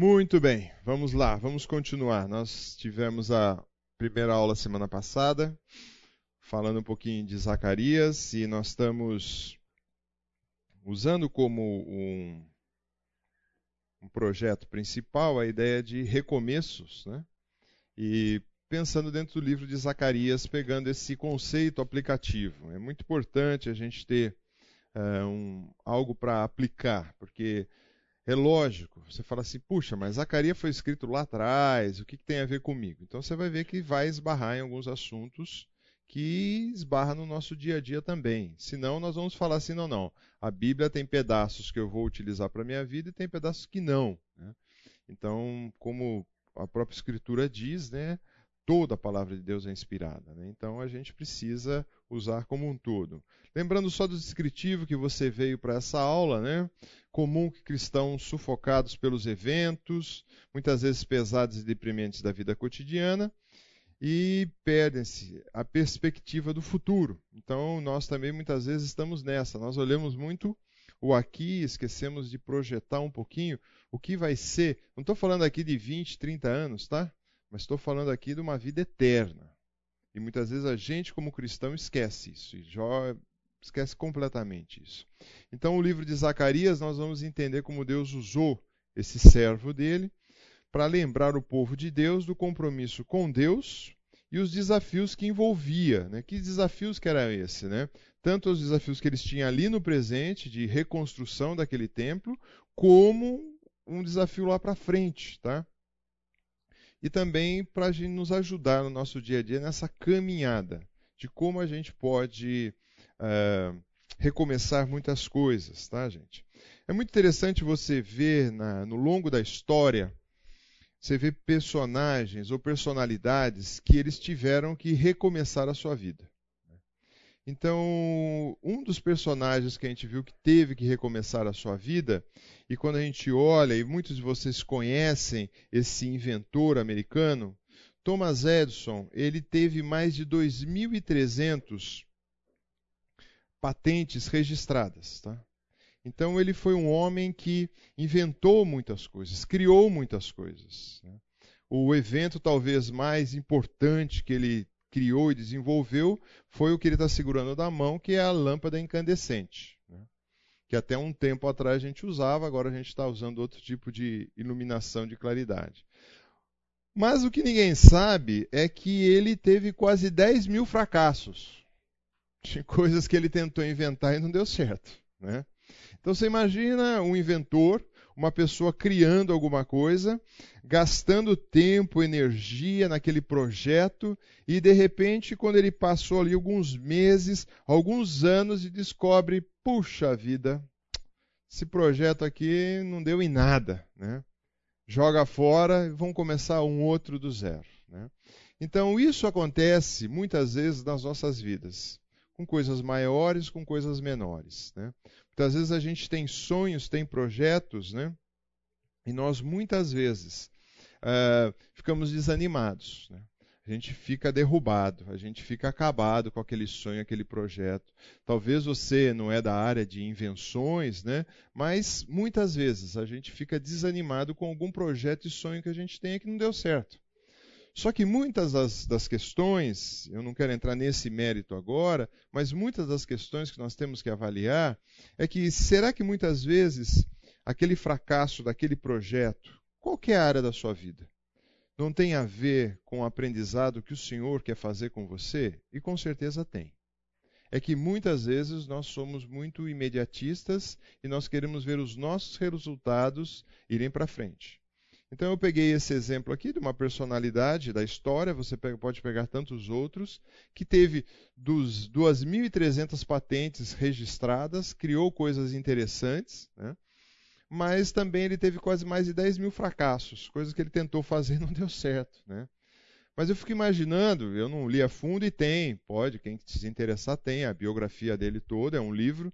Muito bem, vamos lá, vamos continuar. Nós tivemos a primeira aula semana passada, falando um pouquinho de Zacarias, e nós estamos usando como um, um projeto principal a ideia de recomeços, né? E pensando dentro do livro de Zacarias, pegando esse conceito aplicativo. É muito importante a gente ter uh, um, algo para aplicar, porque é lógico, você fala assim, puxa, mas Zacarias foi escrito lá atrás, o que, que, tem a ver comigo? Então você vai ver que vai esbarrar em alguns assuntos que esbarra no nosso dia a dia também. Senão nós vamos falar assim, não, não. A Bíblia tem pedaços que eu vou utilizar para a minha vida e tem pedaços que não. Né? Então, como a própria Escritura diz, né, toda a palavra de Deus é inspirada. Né? Então a gente precisa usar como um todo. Lembrando só do descritivo que você veio para essa aula, né? Comum que cristãos sufocados pelos eventos, muitas vezes pesados e deprimentes da vida cotidiana, e perdem-se a perspectiva do futuro. Então nós também muitas vezes estamos nessa. Nós olhamos muito o aqui, esquecemos de projetar um pouquinho o que vai ser. Não estou falando aqui de 20, 30 anos, tá? Mas estou falando aqui de uma vida eterna. E muitas vezes a gente, como cristão, esquece isso. E Jó esquece completamente isso. Então, o livro de Zacarias, nós vamos entender como Deus usou esse servo dele para lembrar o povo de Deus do compromisso com Deus e os desafios que envolvia. Né? Que desafios que eram esse? Né? Tanto os desafios que eles tinham ali no presente, de reconstrução daquele templo, como um desafio lá para frente. Tá? E também para nos ajudar no nosso dia a dia nessa caminhada de como a gente pode uh, recomeçar muitas coisas, tá, gente? É muito interessante você ver na, no longo da história, você vê personagens ou personalidades que eles tiveram que recomeçar a sua vida. Então, um dos personagens que a gente viu que teve que recomeçar a sua vida, e quando a gente olha, e muitos de vocês conhecem esse inventor americano, Thomas Edison, ele teve mais de 2.300 patentes registradas. Tá? Então, ele foi um homem que inventou muitas coisas, criou muitas coisas. Né? O evento talvez mais importante que ele criou e desenvolveu foi o que ele está segurando na mão, que é a lâmpada incandescente. Né? Que até um tempo atrás a gente usava, agora a gente está usando outro tipo de iluminação de claridade. Mas o que ninguém sabe é que ele teve quase 10 mil fracassos de coisas que ele tentou inventar e não deu certo. Né? Então você imagina um inventor uma pessoa criando alguma coisa, gastando tempo, energia naquele projeto, e de repente, quando ele passou ali alguns meses, alguns anos, e descobre: puxa vida, esse projeto aqui não deu em nada. Né? Joga fora e vão começar um outro do zero. Né? Então, isso acontece muitas vezes nas nossas vidas com coisas maiores, com coisas menores. Né? Muitas vezes a gente tem sonhos, tem projetos, né? e nós muitas vezes uh, ficamos desanimados. Né? A gente fica derrubado, a gente fica acabado com aquele sonho, aquele projeto. Talvez você não é da área de invenções, né? mas muitas vezes a gente fica desanimado com algum projeto e sonho que a gente tem que não deu certo. Só que muitas das, das, questões, eu não quero entrar nesse mérito agora, mas muitas das questões que nós temos que avaliar é que será que muitas vezes aquele fracasso daquele projeto, qualquer área da sua vida, não tem a ver com o aprendizado que o Senhor quer fazer com você? E com certeza tem. É que muitas vezes nós somos muito imediatistas e nós queremos ver os nossos resultados irem para frente. Então eu peguei esse exemplo aqui de uma personalidade da história, você pode pegar tantos outros, que teve dos 2.300 patentes registradas, criou coisas interessantes, né? mas também ele teve quase mais de 10 mil fracassos, coisas que ele tentou fazer e não deu certo. Né? Mas eu fico imaginando, eu não li a fundo e tem, pode, quem se interessar tem, a biografia dele toda, é um livro.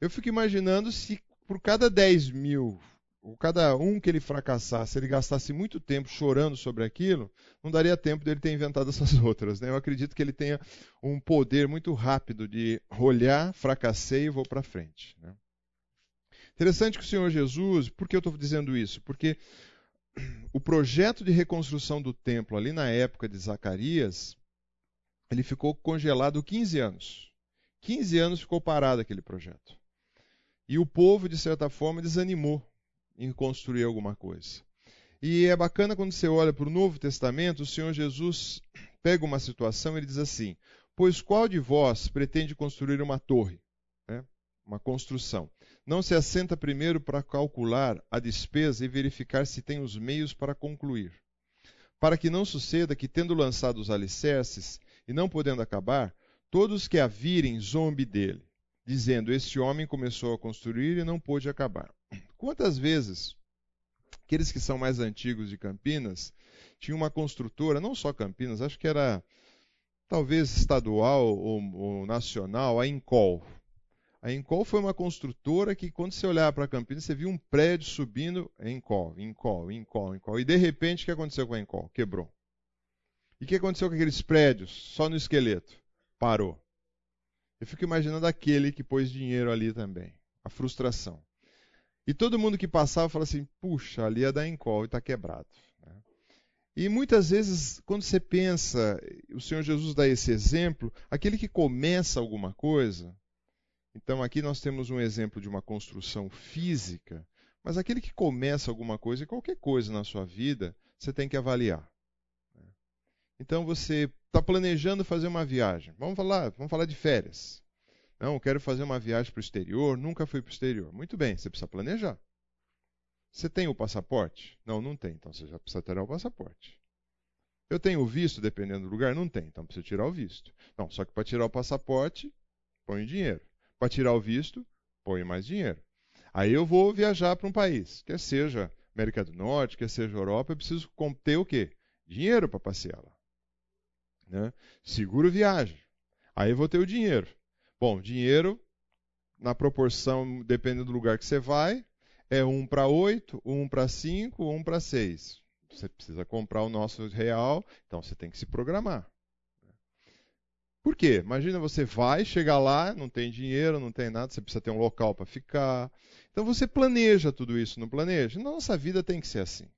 Eu fico imaginando se por cada 10 mil o cada um que ele fracassasse, ele gastasse muito tempo chorando sobre aquilo, não daria tempo dele ter inventado essas outras. Né? Eu acredito que ele tenha um poder muito rápido de olhar, fracassei e vou para frente. Né? Interessante que o Senhor Jesus, por que eu estou dizendo isso? Porque o projeto de reconstrução do templo ali na época de Zacarias, ele ficou congelado 15 anos. 15 anos ficou parado aquele projeto. E o povo, de certa forma, desanimou em construir alguma coisa. E é bacana quando você olha para o Novo Testamento, o Senhor Jesus pega uma situação e diz assim: Pois qual de vós pretende construir uma torre? Né? Uma construção. Não se assenta primeiro para calcular a despesa e verificar se tem os meios para concluir. Para que não suceda que, tendo lançado os alicerces e não podendo acabar, todos que a virem zombe dele dizendo: Este homem começou a construir e não pôde acabar. Quantas vezes aqueles que são mais antigos de Campinas tinham uma construtora, não só Campinas, acho que era talvez estadual ou, ou nacional, a Incol. A Incol foi uma construtora que, quando você olhava para Campinas, você via um prédio subindo, Incol, Incol, Incol, Incol. E de repente, o que aconteceu com a Incol? Quebrou. E o que aconteceu com aqueles prédios, só no esqueleto? Parou. Eu fico imaginando aquele que pôs dinheiro ali também. A frustração. E todo mundo que passava fala assim: puxa, ali é da Encol e está quebrado. Né? E muitas vezes, quando você pensa, o Senhor Jesus dá esse exemplo, aquele que começa alguma coisa. Então aqui nós temos um exemplo de uma construção física, mas aquele que começa alguma coisa, qualquer coisa na sua vida, você tem que avaliar. Né? Então você está planejando fazer uma viagem. Vamos falar, vamos falar de férias. Não, eu quero fazer uma viagem para o exterior, nunca fui para o exterior. Muito bem, você precisa planejar. Você tem o passaporte? Não, não tem, então você já precisa tirar o passaporte. Eu tenho o visto, dependendo do lugar? Não tem, então precisa tirar o visto. Não, só que para tirar o passaporte, põe dinheiro. Para tirar o visto, põe mais dinheiro. Aí eu vou viajar para um país, quer seja América do Norte, quer seja Europa, eu preciso ter o quê? Dinheiro para passear lá. Né? Seguro viagem. Aí eu vou ter o dinheiro. Bom, dinheiro, na proporção, dependendo do lugar que você vai, é 1 para 8, 1 para 5, 1 para 6. Você precisa comprar o nosso real, então você tem que se programar. Por quê? Imagina você vai, chega lá, não tem dinheiro, não tem nada, você precisa ter um local para ficar. Então você planeja tudo isso, não planeja? Na nossa vida tem que ser assim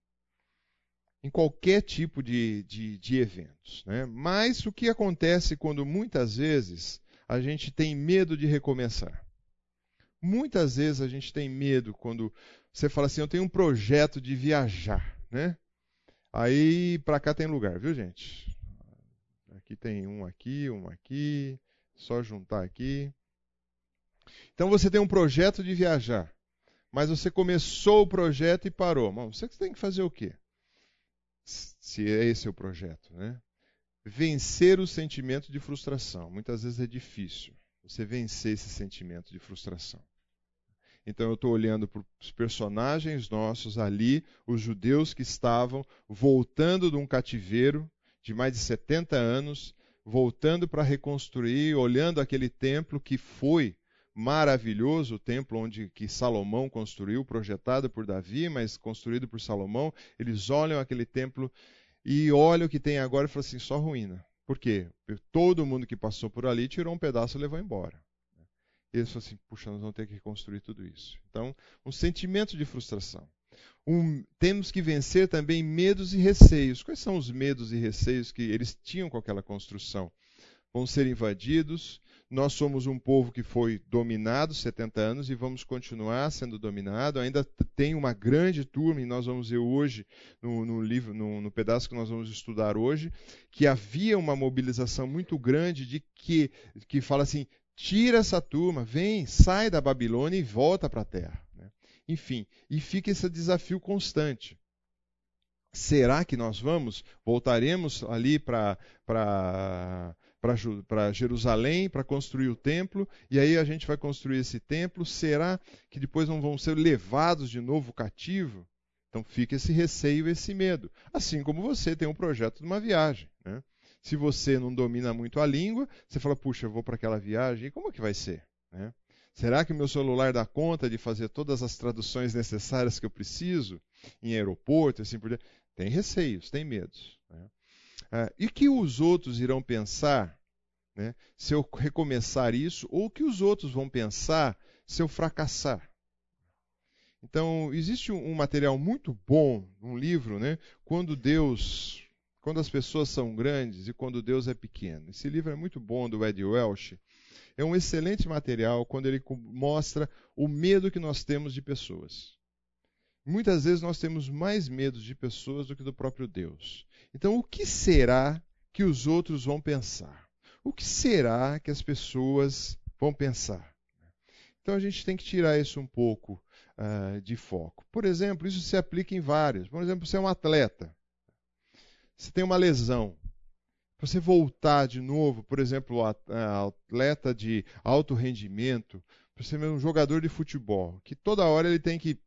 em qualquer tipo de, de, de eventos. Né? Mas o que acontece quando muitas vezes a gente tem medo de recomeçar? Muitas vezes a gente tem medo quando você fala assim: eu tenho um projeto de viajar. Né? Aí para cá tem lugar, viu gente? Aqui tem um aqui, um aqui, só juntar aqui. Então você tem um projeto de viajar, mas você começou o projeto e parou. Bom, você tem que fazer o quê? se é esse o projeto, né? Vencer o sentimento de frustração. Muitas vezes é difícil você vencer esse sentimento de frustração. Então eu estou olhando para os personagens nossos ali, os judeus que estavam voltando de um cativeiro de mais de 70 anos, voltando para reconstruir, olhando aquele templo que foi maravilhoso, o templo onde que Salomão construiu, projetado por Davi, mas construído por Salomão. Eles olham aquele templo e olham o que tem agora e falam assim, só ruína. Por quê? Todo mundo que passou por ali tirou um pedaço e levou embora. Eles falam assim, puxa, nós vamos ter que reconstruir tudo isso. Então, um sentimento de frustração. Um, temos que vencer também medos e receios. Quais são os medos e receios que eles tinham com aquela construção? Vão ser invadidos, nós somos um povo que foi dominado 70 anos e vamos continuar sendo dominado. Ainda tem uma grande turma, e nós vamos ver hoje, no, no livro, no, no, pedaço que nós vamos estudar hoje, que havia uma mobilização muito grande de que, que fala assim: tira essa turma, vem, sai da Babilônia e volta para a terra. Né? Enfim, e fica esse desafio constante. Será que nós vamos? Voltaremos ali para para Jerusalém para construir o templo, e aí a gente vai construir esse templo. Será que depois não vão ser levados de novo cativo? Então fica esse receio, esse medo. Assim como você tem um projeto de uma viagem. Né? Se você não domina muito a língua, você fala, puxa, eu vou para aquela viagem, e como é que vai ser? Né? Será que o meu celular dá conta de fazer todas as traduções necessárias que eu preciso em aeroporto, assim por diante? Tem receios, tem medos. Ah, e que os outros irão pensar né, se eu recomeçar isso, ou que os outros vão pensar se eu fracassar? Então, existe um material muito bom, um livro, né? Quando Deus, quando as pessoas são grandes e quando Deus é pequeno. Esse livro é muito bom do Ed Welch. É um excelente material quando ele mostra o medo que nós temos de pessoas. Muitas vezes nós temos mais medo de pessoas do que do próprio Deus. Então, o que será que os outros vão pensar? O que será que as pessoas vão pensar? Então, a gente tem que tirar isso um pouco uh, de foco. Por exemplo, isso se aplica em vários. Por exemplo, você é um atleta, você tem uma lesão. Você voltar de novo, por exemplo, atleta de alto rendimento, você é um jogador de futebol, que toda hora ele tem que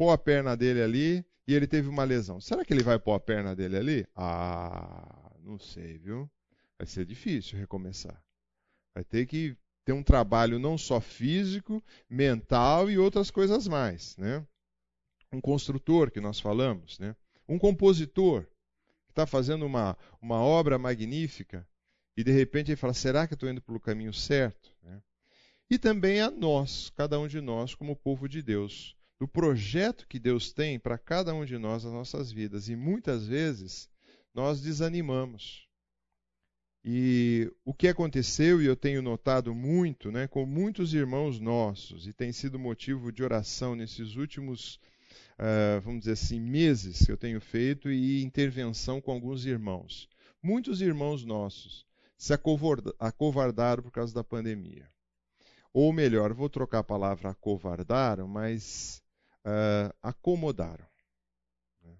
pôr a perna dele ali e ele teve uma lesão. Será que ele vai pôr a perna dele ali? Ah, não sei, viu? Vai ser difícil recomeçar. Vai ter que ter um trabalho não só físico, mental e outras coisas mais, né? Um construtor que nós falamos, né? Um compositor que está fazendo uma, uma obra magnífica e de repente ele fala: será que estou indo pelo caminho certo? Né? E também a nós, cada um de nós, como povo de Deus, do projeto que Deus tem para cada um de nós nas nossas vidas. E muitas vezes nós desanimamos. E o que aconteceu, e eu tenho notado muito, né, com muitos irmãos nossos, e tem sido motivo de oração nesses últimos, uh, vamos dizer assim, meses que eu tenho feito, e intervenção com alguns irmãos. Muitos irmãos nossos se acovardaram por causa da pandemia. Ou melhor, vou trocar a palavra acovardaram, mas uh, acomodaram. Né?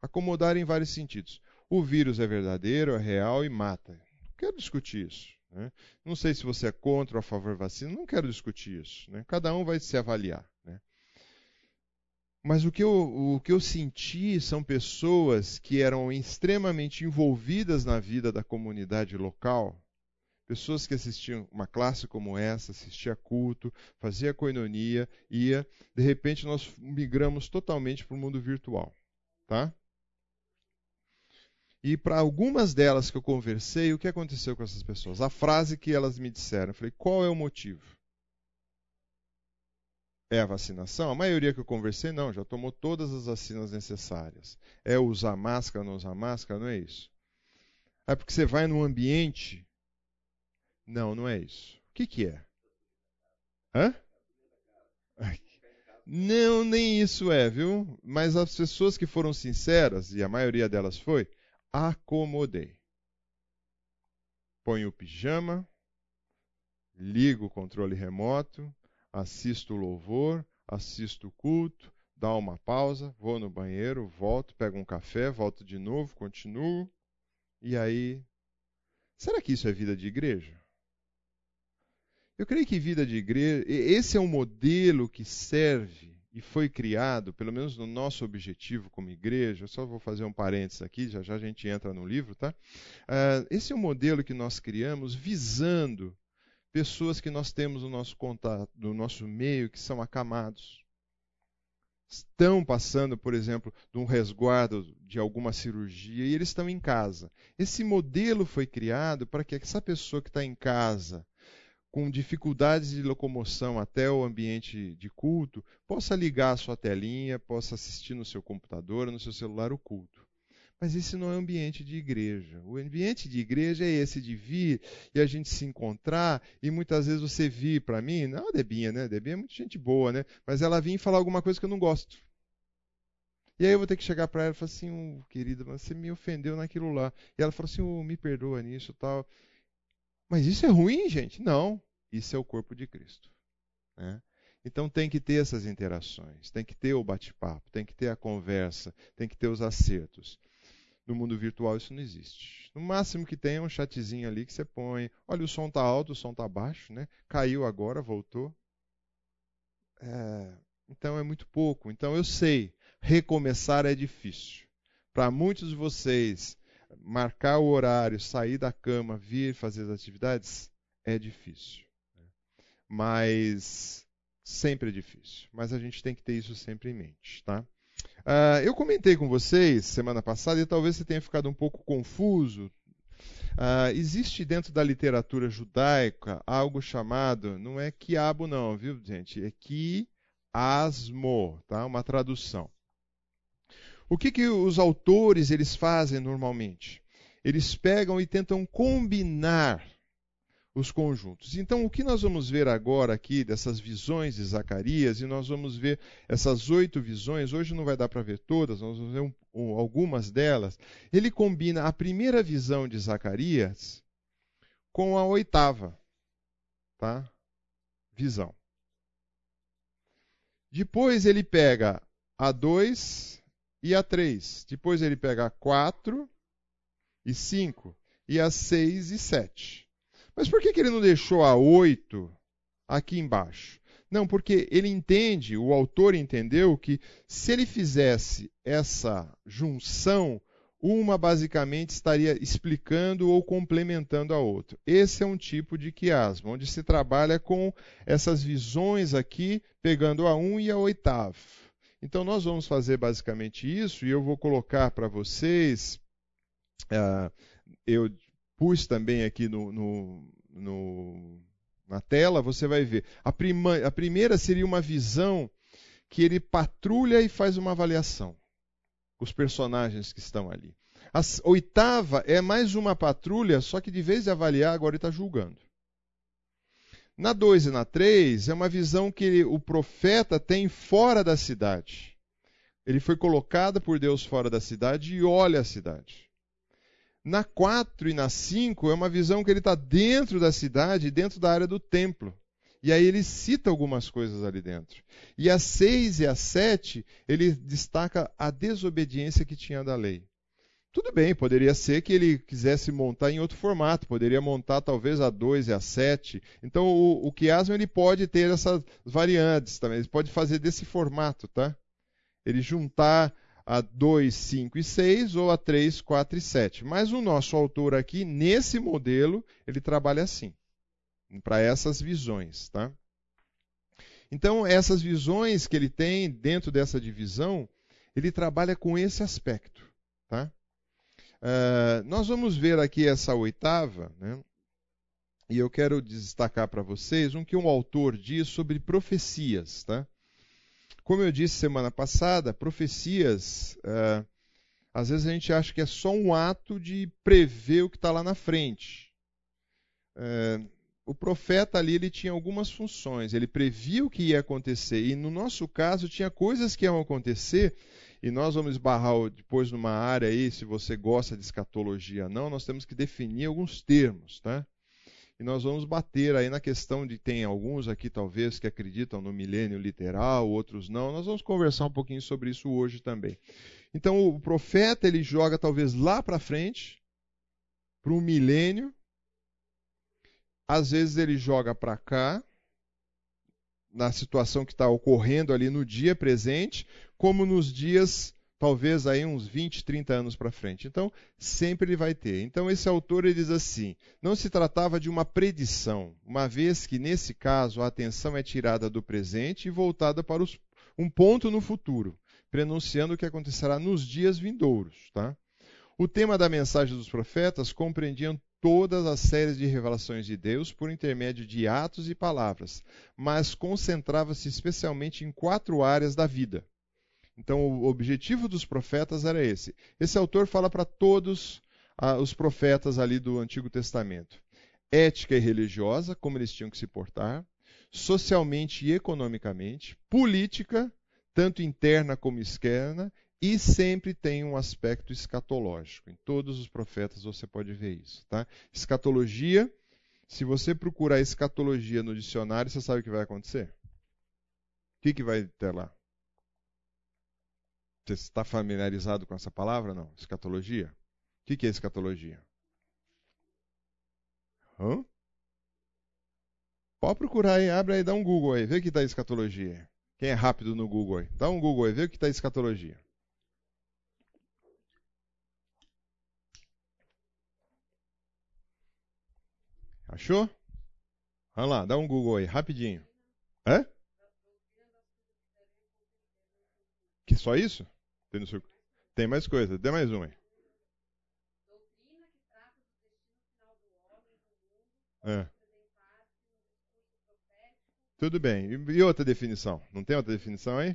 Acomodaram em vários sentidos. O vírus é verdadeiro, é real e mata quero discutir isso. Né? Não sei se você é contra ou a favor da vacina, não quero discutir isso. Né? Cada um vai se avaliar. Né? Mas o que, eu, o que eu senti são pessoas que eram extremamente envolvidas na vida da comunidade local, pessoas que assistiam uma classe como essa, assistia culto, fazia coinonia, ia, de repente nós migramos totalmente para o mundo virtual, tá? E para algumas delas que eu conversei, o que aconteceu com essas pessoas? A frase que elas me disseram, eu falei, qual é o motivo? É a vacinação? A maioria que eu conversei, não, já tomou todas as vacinas necessárias. É usar máscara, não usar máscara? Não é isso. É porque você vai num ambiente. Não, não é isso. O que, que é? Hã? Não, nem isso é, viu? Mas as pessoas que foram sinceras, e a maioria delas foi, acomodei. Ponho o pijama, ligo o controle remoto, assisto o louvor, assisto o culto, dá uma pausa, vou no banheiro, volto, pego um café, volto de novo, continuo. E aí, será que isso é vida de igreja? Eu creio que vida de igreja, esse é um modelo que serve e foi criado, pelo menos no nosso objetivo como igreja, só vou fazer um parênteses aqui, já já a gente entra no livro, tá? Uh, esse é um modelo que nós criamos visando pessoas que nós temos no nosso contato, no nosso meio, que são acamados. Estão passando, por exemplo, de um resguardo de alguma cirurgia e eles estão em casa. Esse modelo foi criado para que essa pessoa que está em casa, com dificuldades de locomoção até o ambiente de culto, possa ligar a sua telinha, possa assistir no seu computador, no seu celular o culto. Mas esse não é ambiente de igreja. O ambiente de igreja é esse de vir e a gente se encontrar e muitas vezes você vir para mim, não a Debinha, né? A Debinha é muito gente boa, né? Mas ela vir falar alguma coisa que eu não gosto. E aí eu vou ter que chegar para ela e falar assim, oh, querida, você me ofendeu naquilo lá. E ela falou assim, oh, me perdoa nisso tal. Mas isso é ruim, gente? Não. Isso é o corpo de Cristo. Né? Então tem que ter essas interações, tem que ter o bate-papo, tem que ter a conversa, tem que ter os acertos. No mundo virtual isso não existe. No máximo que tem é um chatzinho ali que você põe. Olha, o som está alto, o som está baixo, né? Caiu agora, voltou. É... Então é muito pouco. Então eu sei, recomeçar é difícil. Para muitos de vocês, marcar o horário, sair da cama, vir fazer as atividades, é difícil. Mas sempre é difícil. Mas a gente tem que ter isso sempre em mente, tá? Uh, eu comentei com vocês semana passada e talvez você tenha ficado um pouco confuso. Uh, existe dentro da literatura judaica algo chamado, não é quiabo não, viu gente? É Asmo, tá? Uma tradução. O que, que os autores eles fazem normalmente? Eles pegam e tentam combinar os conjuntos. Então, o que nós vamos ver agora aqui dessas visões de Zacarias, e nós vamos ver essas oito visões, hoje não vai dar para ver todas, nós vamos ver um, um, algumas delas. Ele combina a primeira visão de Zacarias com a oitava tá? visão. Depois ele pega a 2 e a 3. Depois ele pega a 4 e 5 e a 6 e 7. Mas por que, que ele não deixou a 8 aqui embaixo? Não, porque ele entende, o autor entendeu que se ele fizesse essa junção, uma basicamente estaria explicando ou complementando a outra. Esse é um tipo de quiasma, onde se trabalha com essas visões aqui, pegando a 1 e a oitava. Então, nós vamos fazer basicamente isso, e eu vou colocar para vocês. Uh, eu pus também aqui no, no, no, na tela, você vai ver. A, prima, a primeira seria uma visão que ele patrulha e faz uma avaliação. Os personagens que estão ali. A oitava é mais uma patrulha, só que de vez de avaliar, agora ele está julgando. Na 2 e na 3 é uma visão que o profeta tem fora da cidade. Ele foi colocado por Deus fora da cidade e olha a cidade. Na 4 e na 5 é uma visão que ele está dentro da cidade, dentro da área do templo. E aí ele cita algumas coisas ali dentro. E a 6 e a 7, ele destaca a desobediência que tinha da lei. Tudo bem, poderia ser que ele quisesse montar em outro formato, poderia montar talvez a 2 e a 7. Então o, o Chiasma ele pode ter essas variantes também, ele pode fazer desse formato, tá? Ele juntar a 2, 5 e 6 ou a 3, 4 e 7. Mas o nosso autor aqui, nesse modelo, ele trabalha assim, para essas visões. Tá? Então, essas visões que ele tem dentro dessa divisão, ele trabalha com esse aspecto. Tá? Uh, nós vamos ver aqui essa oitava, né? e eu quero destacar para vocês um que um autor diz sobre profecias. Tá? Como eu disse semana passada, profecias, uh, às vezes a gente acha que é só um ato de prever o que está lá na frente. Uh, o profeta ali ele tinha algumas funções, ele previa o que ia acontecer, e no nosso caso tinha coisas que iam acontecer, e nós vamos esbarrar depois numa área aí, se você gosta de escatologia não, nós temos que definir alguns termos, tá? E nós vamos bater aí na questão de tem alguns aqui talvez que acreditam no milênio literal, outros não. Nós vamos conversar um pouquinho sobre isso hoje também. Então o profeta ele joga talvez lá para frente, para um milênio. Às vezes ele joga para cá, na situação que está ocorrendo ali no dia presente, como nos dias talvez aí uns 20, 30 anos para frente. Então, sempre ele vai ter. Então, esse autor ele diz assim: não se tratava de uma predição, uma vez que, nesse caso, a atenção é tirada do presente e voltada para os, um ponto no futuro, prenunciando o que acontecerá nos dias vindouros. Tá? O tema da mensagem dos profetas compreendia todas as séries de revelações de Deus por intermédio de atos e palavras, mas concentrava-se especialmente em quatro áreas da vida então, o objetivo dos profetas era esse. Esse autor fala para todos ah, os profetas ali do Antigo Testamento: ética e religiosa, como eles tinham que se portar, socialmente e economicamente, política, tanto interna como externa, e sempre tem um aspecto escatológico. Em todos os profetas você pode ver isso. Tá? Escatologia, se você procurar escatologia no dicionário, você sabe o que vai acontecer? O que, que vai ter lá? Você está familiarizado com essa palavra? Não? Escatologia? O que é escatologia? Hã? Pode procurar aí, abre aí, dá um Google aí, vê o que está escatologia. Quem é rápido no Google aí? Dá um Google aí, vê o que está escatologia. Achou? Vamos lá, dá um Google aí, rapidinho. É? Que só isso? Tem, seu... Tem mais coisa. Dê mais uma aí. É. Tudo bem. E outra definição? Não tem outra definição aí?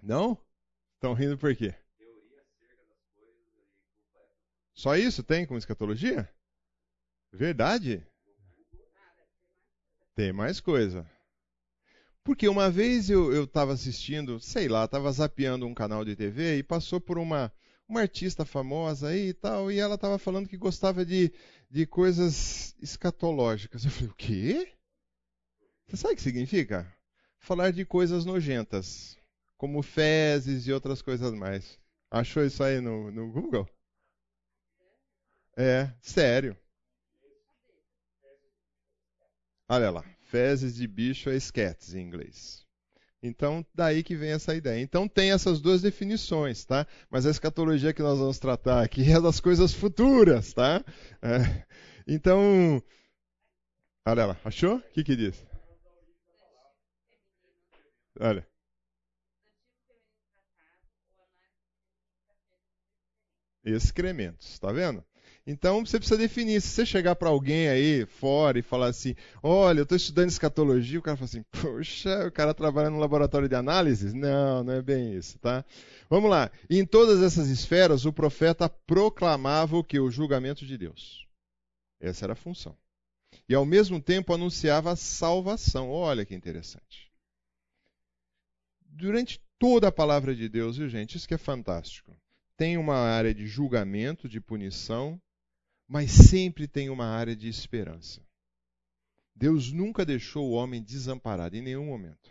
Não? Estão rindo por quê? Só isso tem como escatologia? Verdade? Tem mais coisa. Porque uma vez eu estava assistindo, sei lá, estava zapeando um canal de TV e passou por uma, uma artista famosa aí e tal, e ela estava falando que gostava de, de coisas escatológicas. Eu falei, o quê? Você sabe o que significa? Falar de coisas nojentas, como fezes e outras coisas mais. Achou isso aí no, no Google? É, sério. Olha lá, fezes de bicho é sketes em inglês. Então, daí que vem essa ideia. Então, tem essas duas definições, tá? Mas a escatologia que nós vamos tratar aqui é das coisas futuras, tá? É. Então, olha lá, achou? O que que diz? Olha. Excrementos, tá vendo? Então você precisa definir. Se você chegar para alguém aí fora e falar assim: Olha, eu estou estudando escatologia, o cara fala assim: Poxa, o cara trabalha no laboratório de análise? Não, não é bem isso, tá? Vamos lá. Em todas essas esferas, o profeta proclamava o que? O julgamento de Deus. Essa era a função. E ao mesmo tempo anunciava a salvação. Olha que interessante. Durante toda a palavra de Deus, viu gente? Isso que é fantástico. Tem uma área de julgamento, de punição, mas sempre tem uma área de esperança. Deus nunca deixou o homem desamparado em nenhum momento.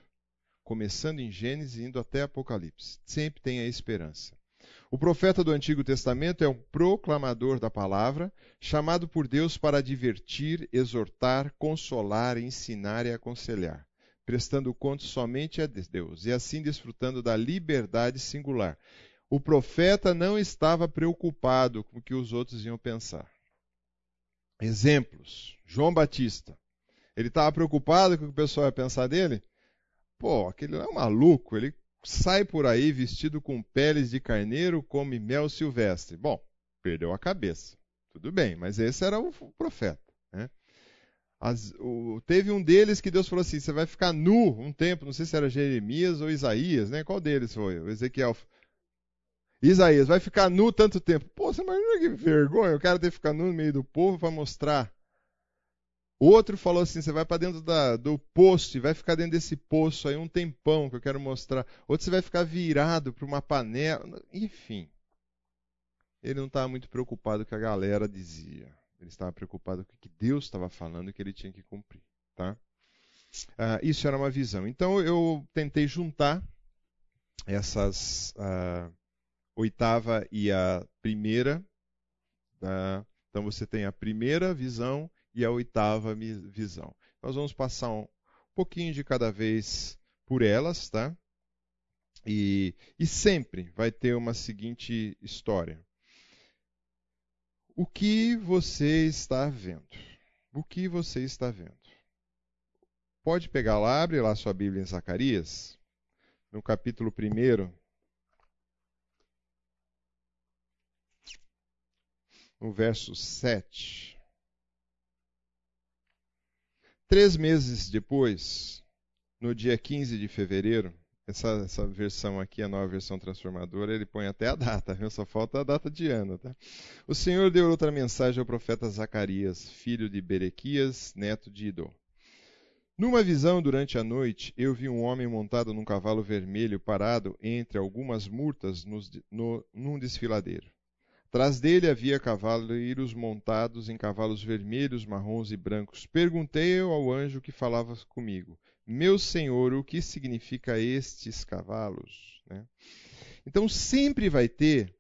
Começando em Gênesis e indo até Apocalipse. Sempre tem a esperança. O profeta do Antigo Testamento é um proclamador da palavra, chamado por Deus para advertir, exortar, consolar, ensinar e aconselhar, prestando conta somente a Deus e assim desfrutando da liberdade singular. O profeta não estava preocupado com o que os outros iam pensar. Exemplos. João Batista. Ele estava preocupado com o que o pessoal ia pensar dele? Pô, aquele é um maluco. Ele sai por aí vestido com peles de carneiro, come mel silvestre. Bom, perdeu a cabeça. Tudo bem, mas esse era o profeta. Né? As, o, teve um deles que Deus falou assim: você vai ficar nu um tempo. Não sei se era Jeremias ou Isaías, né? Qual deles foi? O Ezequiel Isaías, vai ficar nu tanto tempo. Pô, você imagina que vergonha, o cara ter que ficar nu no meio do povo para mostrar. Outro falou assim: você vai para dentro da, do poço e vai ficar dentro desse poço aí um tempão que eu quero mostrar. Outro você vai ficar virado para uma panela. Enfim. Ele não estava muito preocupado com o que a galera dizia. Ele estava preocupado com o que Deus estava falando e que ele tinha que cumprir. Tá? Ah, isso era uma visão. Então eu tentei juntar essas. Ah, oitava e a primeira. Tá? Então você tem a primeira visão e a oitava visão. Nós vamos passar um pouquinho de cada vez por elas, tá? E, e sempre vai ter uma seguinte história. O que você está vendo? O que você está vendo? Pode pegar lá, abre lá sua Bíblia em Zacarias, no capítulo 1, no verso 7. Três meses depois, no dia 15 de fevereiro, essa, essa versão aqui, a nova versão transformadora, ele põe até a data, viu? só falta a data de ano. Tá? O Senhor deu outra mensagem ao profeta Zacarias, filho de Berequias, neto de Idô. Numa visão durante a noite, eu vi um homem montado num cavalo vermelho parado entre algumas murtas nos, no, num desfiladeiro. Tras dele havia cavaleiros montados em cavalos vermelhos, marrons e brancos. Perguntei eu ao anjo que falava comigo: Meu senhor, o que significa estes cavalos? Né? Então sempre vai ter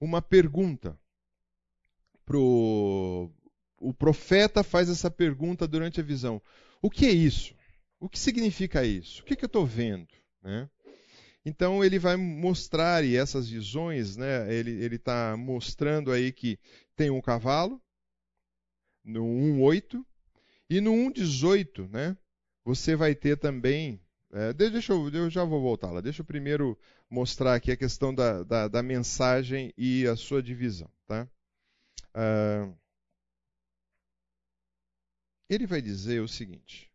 uma pergunta. Pro... O profeta faz essa pergunta durante a visão: O que é isso? O que significa isso? O que, é que eu estou vendo? Né? Então ele vai mostrar, e essas visões, né, ele está mostrando aí que tem um cavalo, no 1.8, e no 1.18, né, você vai ter também. É, deixa eu, eu já vou voltar lá. Deixa eu primeiro mostrar aqui a questão da, da, da mensagem e a sua divisão. Tá? Ah, ele vai dizer o seguinte: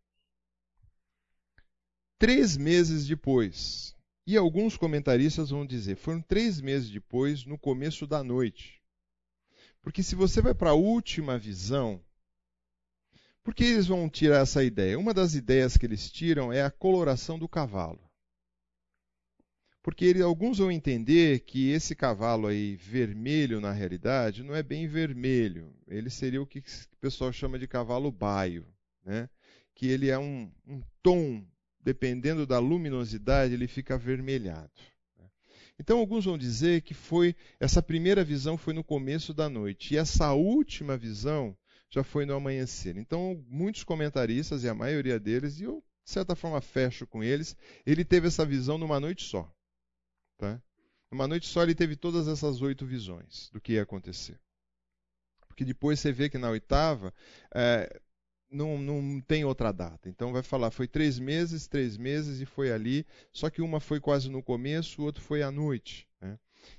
três meses depois, e alguns comentaristas vão dizer, foram três meses depois, no começo da noite. Porque se você vai para a última visão, por que eles vão tirar essa ideia? Uma das ideias que eles tiram é a coloração do cavalo. Porque ele, alguns vão entender que esse cavalo aí vermelho, na realidade, não é bem vermelho. Ele seria o que o pessoal chama de cavalo baio. Né? Que ele é um, um tom, dependendo da luminosidade, ele fica avermelhado. Né? Então, alguns vão dizer que foi essa primeira visão foi no começo da noite. E essa última visão já foi no amanhecer. Então, muitos comentaristas, e a maioria deles, e eu, de certa forma, fecho com eles, ele teve essa visão numa noite só. Tá? Numa noite só ele teve todas essas oito visões do que ia acontecer. Porque depois você vê que na oitava é, não, não tem outra data. Então vai falar, foi três meses, três meses e foi ali. Só que uma foi quase no começo, o outro foi à noite. Né?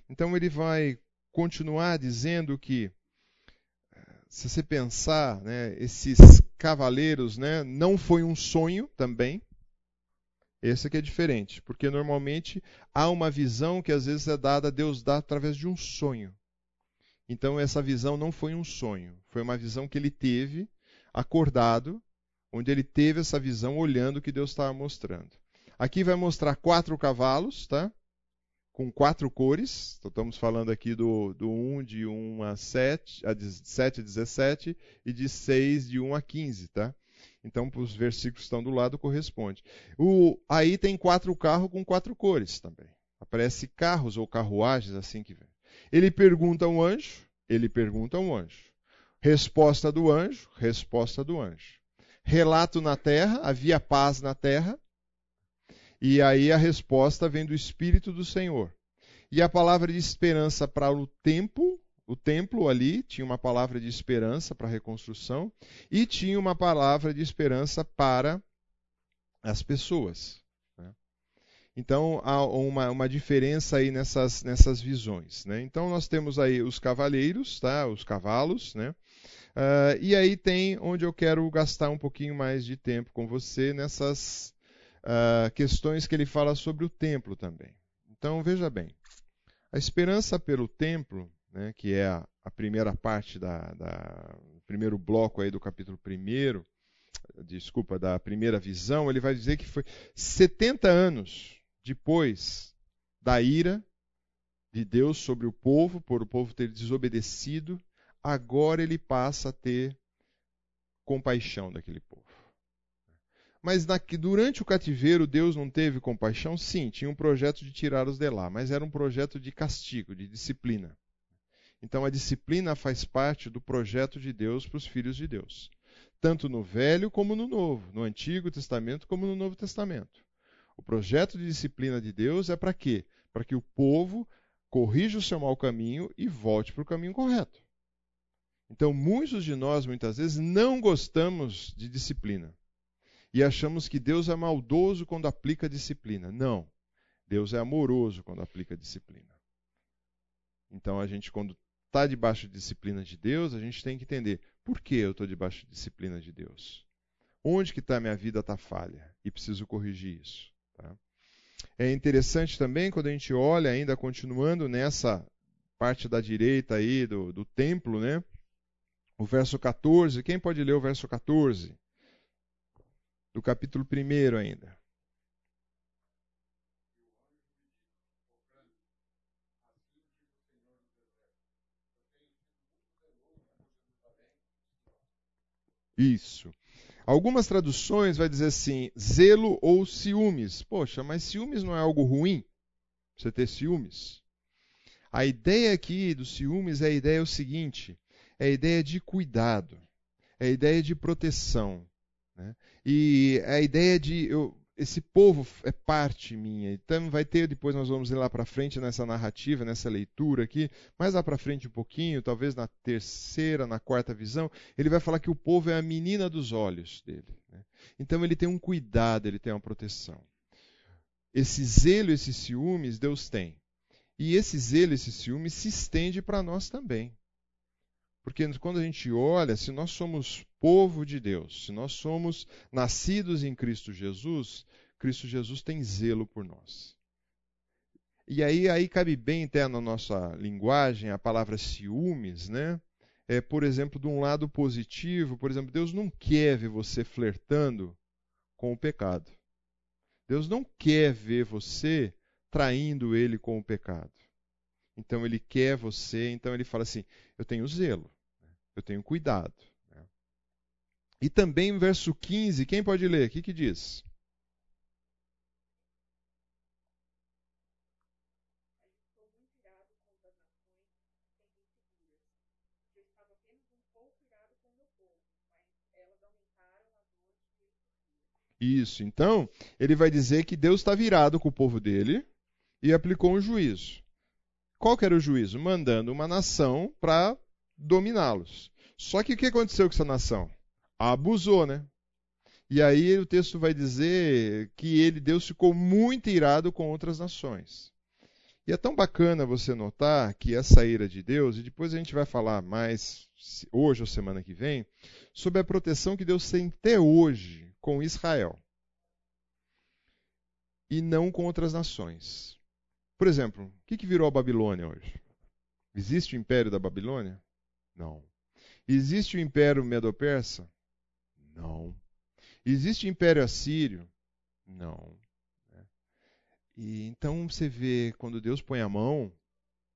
Então ele vai continuar dizendo que se você pensar, né, esses cavaleiros, né, não foi um sonho também. Esse aqui é diferente, porque normalmente há uma visão que às vezes é dada, Deus dá através de um sonho. Então essa visão não foi um sonho, foi uma visão que ele teve acordado, onde ele teve essa visão olhando o que Deus estava mostrando. Aqui vai mostrar quatro cavalos, tá? Com quatro cores. Então, estamos falando aqui do, do 1 de 1 a 7, a 7 a 17 e de 6 de 1 a 15, tá? Então, os versículos que estão do lado corresponde. O, aí tem quatro carros com quatro cores também. Aparece carros ou carruagens assim que vem. Ele pergunta ao anjo, ele pergunta ao anjo. Resposta do anjo, resposta do anjo. Relato na terra, havia paz na terra. E aí a resposta vem do Espírito do Senhor. E a palavra de esperança para o tempo o templo ali tinha uma palavra de esperança para a reconstrução e tinha uma palavra de esperança para as pessoas. Né? Então há uma, uma, diferença aí nessas, nessas visões. Né? Então nós temos aí os cavaleiros, tá? os cavalos, né? Uh, e aí tem onde eu quero gastar um pouquinho mais de tempo com você nessas uh, questões que ele fala sobre o templo também. Então veja bem, a esperança pelo templo né, que é a, a primeira parte da, da primeiro bloco aí do capítulo 1, desculpa, da primeira visão, ele vai dizer que foi 70 anos depois da ira de Deus sobre o povo, por o povo ter desobedecido, agora ele passa a ter compaixão daquele povo. Mas na, durante o cativeiro, Deus não teve compaixão? Sim, tinha um projeto de tirá-los de lá, mas era um projeto de castigo, de disciplina. Então a disciplina faz parte do projeto de Deus para os filhos de Deus, tanto no Velho como no Novo, no Antigo Testamento como no Novo Testamento. O projeto de disciplina de Deus é para quê? Para que o povo corrija o seu mau caminho e volte para o caminho correto. Então, muitos de nós, muitas vezes, não gostamos de disciplina. E achamos que Deus é maldoso quando aplica disciplina. Não. Deus é amoroso quando aplica disciplina. Então, a gente, quando está debaixo de disciplina de Deus, a gente tem que entender por que eu estou debaixo de disciplina de Deus. Onde que está minha vida está falha e preciso corrigir isso. Tá? É interessante também quando a gente olha ainda continuando nessa parte da direita aí do, do templo, né? O verso 14. Quem pode ler o verso 14? Do capítulo 1 ainda. Isso. Algumas traduções vai dizer assim, zelo ou ciúmes. Poxa, mas ciúmes não é algo ruim? Você ter ciúmes? A ideia aqui do ciúmes é a ideia é o seguinte: é a ideia de cuidado, é a ideia de proteção. Né? E é a ideia de. Eu, esse povo é parte minha. Então vai ter, depois nós vamos ir lá para frente nessa narrativa, nessa leitura aqui, mais lá para frente um pouquinho, talvez na terceira, na quarta visão, ele vai falar que o povo é a menina dos olhos dele. Né? Então ele tem um cuidado, ele tem uma proteção. Esse zelo, esses ciúmes, Deus tem. E esse zelo, esse ciúme se estende para nós também. Porque quando a gente olha, se nós somos povo de Deus, se nós somos nascidos em Cristo Jesus, Cristo Jesus tem zelo por nós. E aí, aí cabe bem até na nossa linguagem a palavra ciúmes, né? É, por exemplo, de um lado positivo, por exemplo, Deus não quer ver você flertando com o pecado. Deus não quer ver você traindo ele com o pecado. Então ele quer você, então ele fala assim: eu tenho zelo, eu tenho cuidado. E também no verso 15, quem pode ler? O que, que diz? Isso. Então, ele vai dizer que Deus está virado com o povo dele e aplicou um juízo. Qual que era o juízo? Mandando uma nação para dominá-los. Só que o que aconteceu com essa nação? Abusou, né? E aí o texto vai dizer que ele, Deus, ficou muito irado com outras nações. E é tão bacana você notar que essa ira de Deus, e depois a gente vai falar mais hoje ou semana que vem, sobre a proteção que Deus tem até hoje com Israel e não com outras nações. Por exemplo, o que, virou a Babilônia hoje? Existe o império da Babilônia? Não. Existe o império medo-persa? Não. Existe o império assírio? Não. E então você vê quando Deus põe a mão,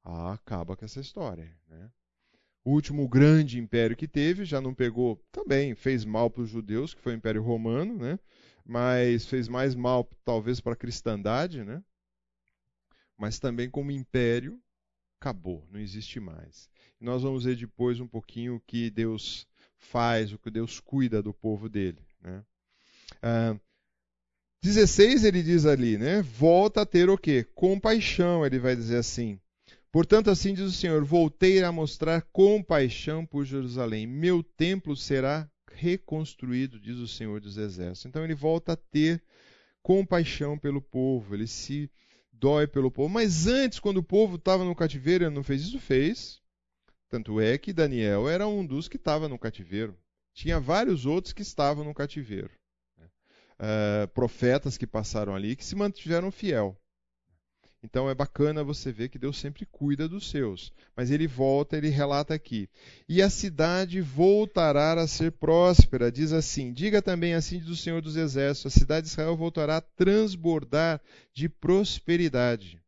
ah, acaba com essa história. Né? O último grande império que teve já não pegou, também fez mal para os judeus, que foi o Império Romano, né? mas fez mais mal talvez para a cristandade, né? mas também como império acabou, não existe mais. Nós vamos ver depois um pouquinho o que Deus faz, o que Deus cuida do povo dele. Né? Ah, 16 ele diz ali, né? Volta a ter o quê? Compaixão, ele vai dizer assim. Portanto, assim diz o Senhor: Voltei a mostrar compaixão por Jerusalém. Meu templo será reconstruído, diz o Senhor dos Exércitos. Então ele volta a ter compaixão pelo povo, ele se dói pelo povo. Mas antes, quando o povo estava no cativeiro, ele não fez isso? Fez. Tanto é que Daniel era um dos que estava no cativeiro. Tinha vários outros que estavam no cativeiro. Uh, profetas que passaram ali que se mantiveram fiel. Então é bacana você ver que Deus sempre cuida dos seus. Mas ele volta, ele relata aqui. E a cidade voltará a ser próspera. Diz assim: Diga também assim do Senhor dos Exércitos: a cidade de Israel voltará a transbordar de prosperidade.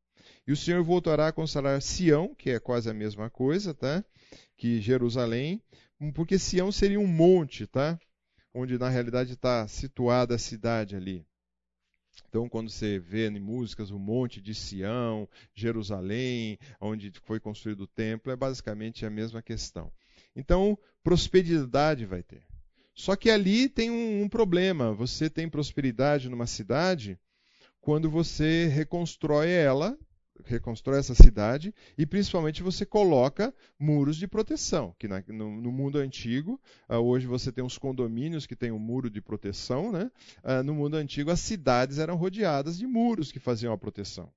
E o Senhor voltará a consolar Sião, que é quase a mesma coisa, tá? Que Jerusalém, porque Sião seria um monte, tá? Onde na realidade está situada a cidade ali. Então, quando você vê em músicas o Monte de Sião, Jerusalém, onde foi construído o templo, é basicamente a mesma questão. Então, prosperidade vai ter. Só que ali tem um, um problema. Você tem prosperidade numa cidade quando você reconstrói ela reconstrói essa cidade e principalmente você coloca muros de proteção, que na, no, no, mundo antigo, uh, hoje você tem uns condomínios que tem um muro de proteção, né? Uh, no mundo antigo as cidades eram rodeadas de muros que faziam a proteção.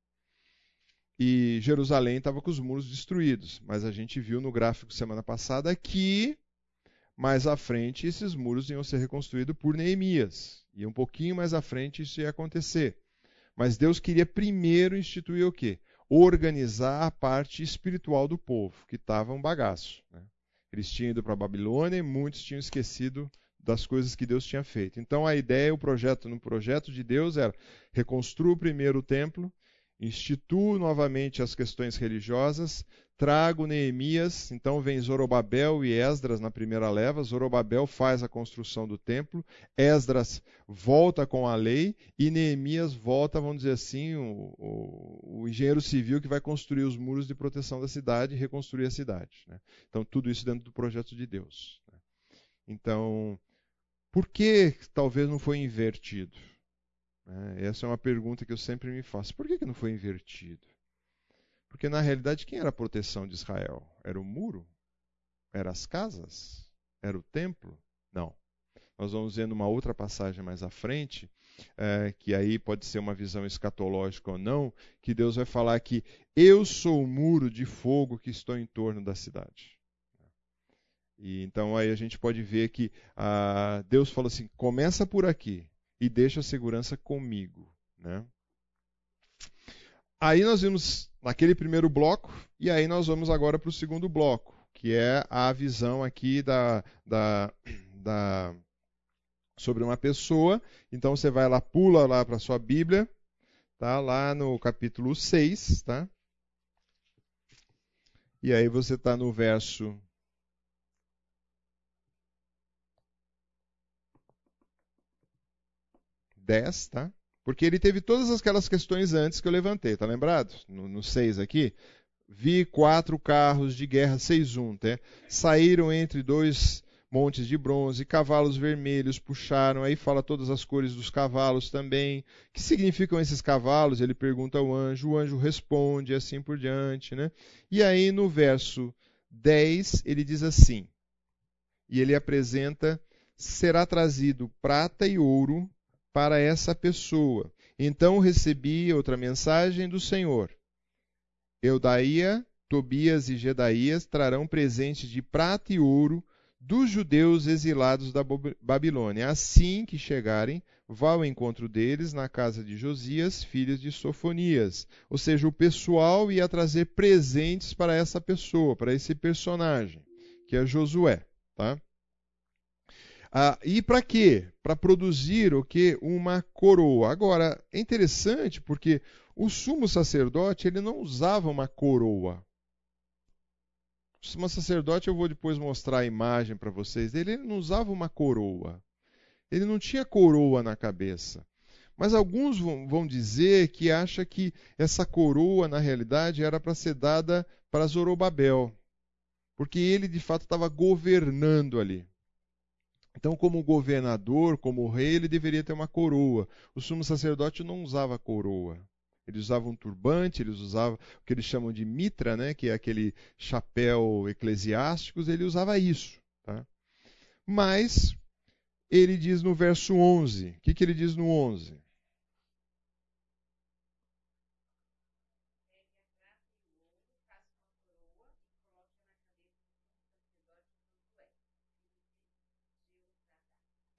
E Jerusalém estava com os muros destruídos, mas a gente viu no gráfico semana passada que mais à frente esses muros iam ser reconstruídos por Neemias. E um pouquinho mais à frente isso ia acontecer. Mas Deus queria primeiro instituir o quê? Organizar a parte espiritual do povo, que estava um bagaço. Né? Eles tinham ido para a Babilônia e muitos tinham esquecido das coisas que Deus tinha feito. Então a ideia, o projeto, no projeto de Deus era reconstrua primeiro o templo, instituo novamente as questões religiosas, trago Neemias, então vem Zorobabel e Esdras na primeira leva. Zorobabel faz a construção do templo, Esdras volta com a lei e Neemias volta, vamos dizer assim, o, o, o engenheiro civil que vai construir os muros de proteção da cidade e reconstruir a cidade. Né? Então, tudo isso dentro do projeto de Deus. Né? Então, por que talvez não foi invertido? É, essa é uma pergunta que eu sempre me faço. Por que, que não foi invertido? Porque na realidade, quem era a proteção de Israel? Era o muro? Era as casas? Era o templo? Não. Nós vamos ver numa outra passagem mais à frente, é, que aí pode ser uma visão escatológica ou não, que Deus vai falar que eu sou o muro de fogo que estou em torno da cidade. E então aí a gente pode ver que ah, Deus fala assim: começa por aqui e deixa a segurança comigo. Né? Aí nós vimos naquele primeiro bloco, e aí nós vamos agora para o segundo bloco, que é a visão aqui da, da, da, sobre uma pessoa. Então você vai lá, pula lá para sua Bíblia, tá? lá no capítulo 6, tá? E aí você está no verso 10, tá? Porque ele teve todas aquelas questões antes que eu levantei, tá lembrado? No, no 6 aqui. Vi quatro carros de guerra 6-1, tá? Saíram entre dois montes de bronze, cavalos vermelhos puxaram, aí fala todas as cores dos cavalos também. Que significam esses cavalos? Ele pergunta ao anjo, o anjo responde, assim por diante, né? E aí no verso 10 ele diz assim: E ele apresenta: será trazido prata e ouro para essa pessoa. Então recebi outra mensagem do Senhor. Eudaia, Tobias e Gedaías trarão presentes de prata e ouro dos judeus exilados da Babilônia. Assim que chegarem, vá ao encontro deles na casa de Josias, filho de Sofonias. Ou seja, o pessoal ia trazer presentes para essa pessoa, para esse personagem, que é Josué. Tá? Ah, e para quê? Para produzir o que? Uma coroa. Agora, é interessante porque o sumo sacerdote ele não usava uma coroa. O sumo sacerdote, eu vou depois mostrar a imagem para vocês dele, ele não usava uma coroa. Ele não tinha coroa na cabeça. Mas alguns vão dizer que acha que essa coroa, na realidade, era para ser dada para Zorobabel. Porque ele, de fato, estava governando ali. Então, como governador, como rei, ele deveria ter uma coroa. O sumo sacerdote não usava coroa. Eles usavam um turbante, eles usavam o que eles chamam de mitra, né, que é aquele chapéu eclesiástico, ele usava isso. Tá? Mas ele diz no verso 11, o que, que ele diz no 11?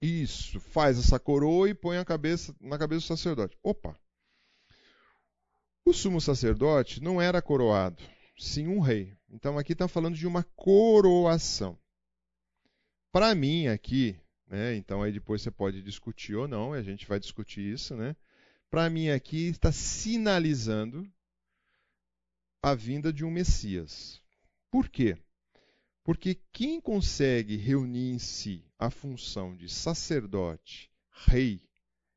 Isso, faz essa coroa e põe a cabeça na cabeça do sacerdote. Opa! O sumo sacerdote não era coroado, sim um rei. Então aqui está falando de uma coroação. Para mim aqui, né, então aí depois você pode discutir ou não, a gente vai discutir isso, né? Para mim aqui está sinalizando a vinda de um Messias. Por quê? Porque quem consegue reunir em si a função de sacerdote, rei,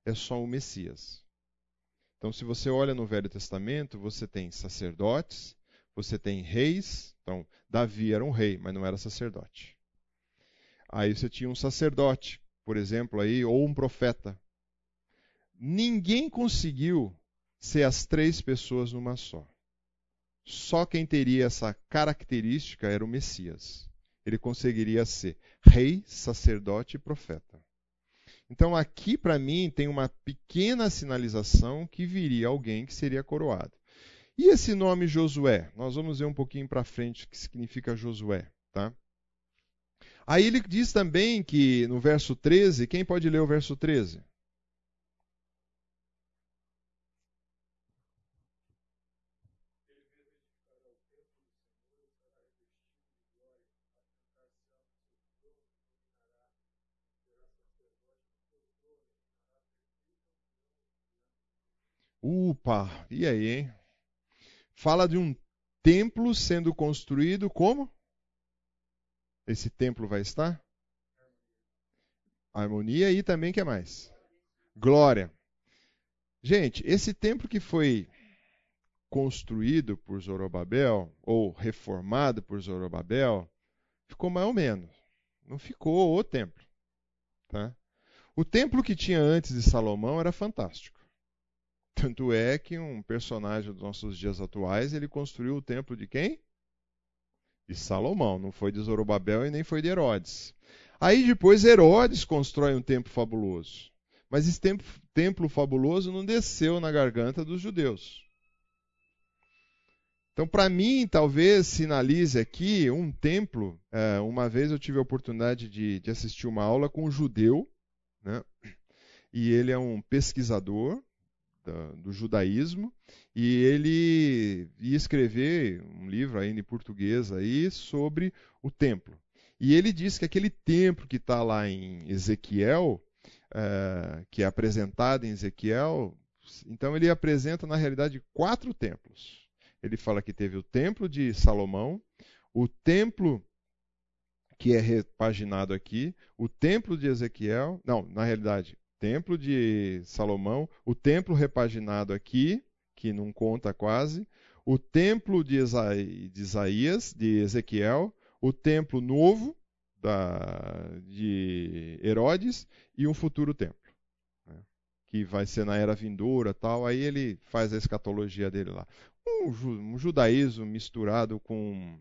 é só o Messias. Então, se você olha no Velho Testamento, você tem sacerdotes, você tem reis. Então, Davi era um rei, mas não era sacerdote. Aí você tinha um sacerdote, por exemplo, aí, ou um profeta. Ninguém conseguiu ser as três pessoas numa só. Só quem teria essa característica era o Messias. Ele conseguiria ser rei, sacerdote e profeta. Então aqui para mim tem uma pequena sinalização que viria alguém que seria coroado. E esse nome Josué? Nós vamos ver um pouquinho para frente o que significa Josué, tá? Aí ele diz também que no verso 13, quem pode ler o verso 13? Upa, e aí, hein? Fala de um templo sendo construído como? Esse templo vai estar? Harmonia e também que mais? Glória. Gente, esse templo que foi construído por Zorobabel ou reformado por Zorobabel ficou mais ou menos. Não ficou o templo, tá? O templo que tinha antes de Salomão era fantástico. Tanto é que um personagem dos nossos dias atuais, ele construiu o templo de quem? De Salomão, não foi de Zorobabel e nem foi de Herodes. Aí depois Herodes constrói um templo fabuloso. Mas esse templo, templo fabuloso não desceu na garganta dos judeus. Então, para mim, talvez sinalize aqui um templo. É, uma vez eu tive a oportunidade de, assistir uma aula com um judeu, né? e ele é um pesquisador da, do judaísmo, e ele ia escrever um livro ainda em português aí sobre o templo. E ele diz que aquele templo que está lá em Ezequiel, é, que é apresentado em Ezequiel, então ele apresenta na realidade quatro templos. Ele fala que teve o templo de Salomão, o templo que é repaginado aqui, o templo de Ezequiel, não, na realidade, templo de Salomão, o templo repaginado aqui, que não conta quase, o templo de, Isaías, de Ezequiel, o templo novo da, de Herodes e um futuro templo, né, que vai ser na era vindoura tal. Aí ele faz a escatologia dele lá. Um, um judaísmo misturado com.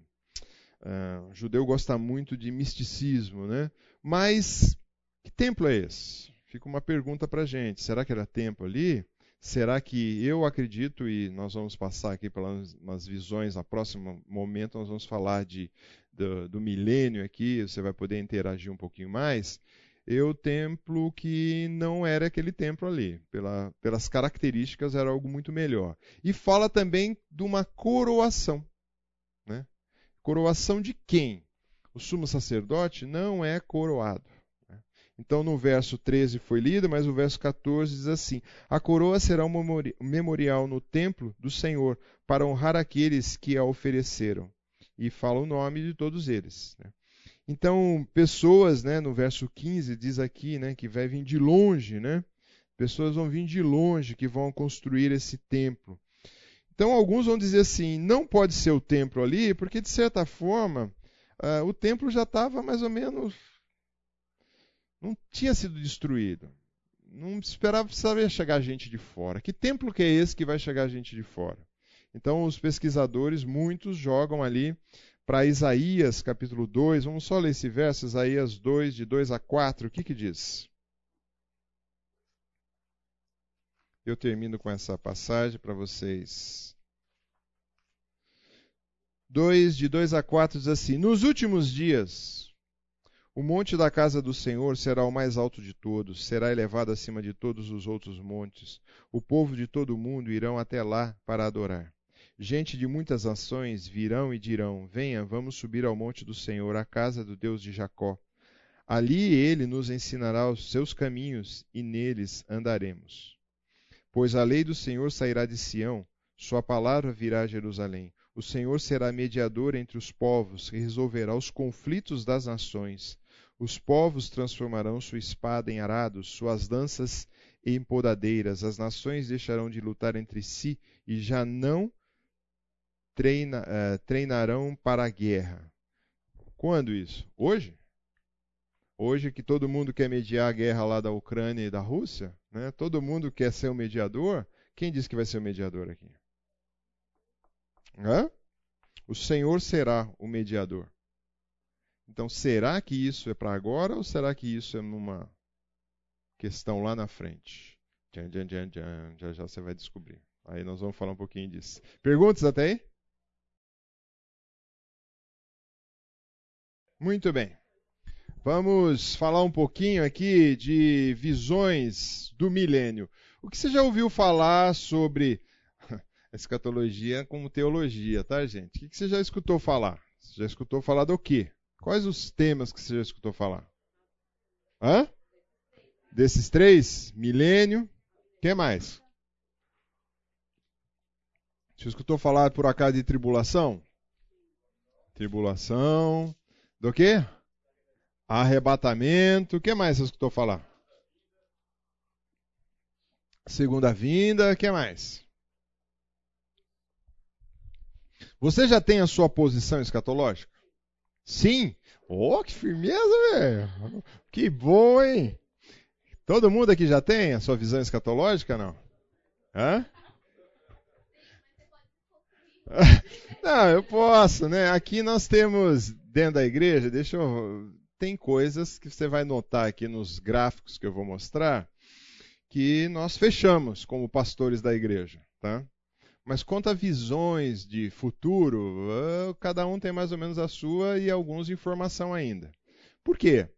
Uh, judeu gosta muito de misticismo, né? Mas que templo é esse? Fica uma pergunta para a gente: será que era tempo ali? Será que eu acredito, e nós vamos passar aqui pelas visões, no próximo momento nós vamos falar de, do, do milênio aqui, você vai poder interagir um pouquinho mais. Eu templo que não era aquele templo ali, pela, pelas características era algo muito melhor. E fala também de uma coroação. Né? Coroação de quem? O sumo sacerdote não é coroado. Então, no verso 13 foi lido, mas o verso 14 diz assim: A coroa será um memorial no templo do Senhor, para honrar aqueles que a ofereceram. E fala o nome de todos eles. Né? Então, pessoas, né, no verso 15 diz aqui, né, que vai vir de longe, né? Pessoas vão vir de longe que vão construir esse templo. Então, alguns vão dizer assim: não pode ser o templo ali, porque de certa forma uh, o templo já estava mais ou menos não tinha sido destruído. Não esperava precisava chegar gente de fora. Que templo que é esse que vai chegar gente de fora? Então os pesquisadores, muitos jogam ali para Isaías capítulo 2. Vamos só ler esse verso, Isaías 2, de 2 a 4. O que que diz? Eu termino com essa passagem para vocês. 2, de 2 a 4 diz assim: Nos últimos dias o monte da casa do Senhor será o mais alto de todos, será elevado acima de todos os outros montes. O povo de todo o mundo irão até lá para adorar. Gente de muitas nações virão e dirão: Venha, vamos subir ao monte do Senhor, à casa do Deus de Jacó. Ali ele nos ensinará os seus caminhos e neles andaremos. Pois a lei do Senhor sairá de Sião, sua palavra virá a Jerusalém. O Senhor será mediador entre os povos e resolverá os conflitos das nações. Os povos transformarão sua espada em arados, suas lanças em podadeiras. As nações deixarão de lutar entre si e já não treina, uh, treinarão para a guerra. Quando isso? Hoje? Hoje que todo mundo quer mediar a guerra lá da Ucrânia e da Rússia, né? todo mundo quer ser o mediador. Quem disse que vai ser o mediador aqui? Hã? O Senhor será o mediador. Então, será que isso é para agora ou será que isso é numa questão lá na frente? Tchan, tchan, tchan, tchan. Já já você vai descobrir. Aí nós vamos falar um pouquinho disso. Perguntas até aí? Muito bem. Vamos falar um pouquinho aqui de visões do milênio. O que você já ouviu falar sobre escatologia como teologia, tá, gente? O que você já escutou falar? Você já escutou falar do quê? Quais os temas que você já escutou falar? Hã? Desses três? Milênio. Que mais? Você escutou falar por acaso de tribulação? Tribulação. Do quê? Arrebatamento. O que mais você escutou falar? Segunda vinda. O que mais? Você já tem a sua posição escatológica? Sim. Oh, que firmeza, velho. Que bom, hein? Todo mundo aqui já tem a sua visão escatológica, não? Hã? Não, eu posso, né? Aqui nós temos dentro da igreja, deixa eu. Tem coisas que você vai notar aqui nos gráficos que eu vou mostrar que nós fechamos como pastores da igreja, tá? Mas quanto a visões de futuro, ah, cada um tem mais ou menos a sua e alguns informação ainda. Por quê?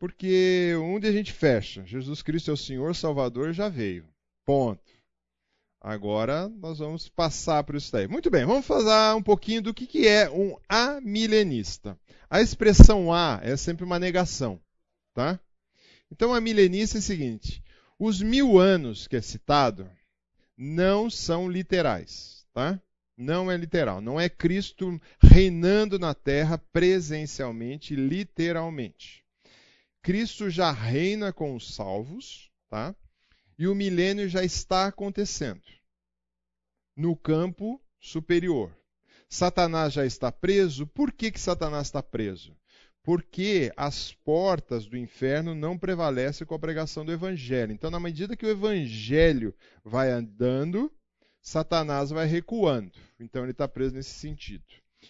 Porque onde a gente fecha, Jesus Cristo é o Senhor Salvador, já veio. Ponto. Agora nós vamos passar por isso daí. Muito bem, vamos falar um pouquinho do que, que é um amilenista. A expressão a é sempre uma negação. Tá? Então, a milenista é o seguinte: os mil anos que é citado não são literais, tá? Não é literal, não é Cristo reinando na terra presencialmente, literalmente. Cristo já reina com os salvos, tá? E o milênio já está acontecendo no campo superior. Satanás já está preso. Por que, que Satanás está preso? Porque as portas do inferno não prevalecem com a pregação do evangelho. Então, na medida que o evangelho vai andando, Satanás vai recuando. Então, ele está preso nesse sentido.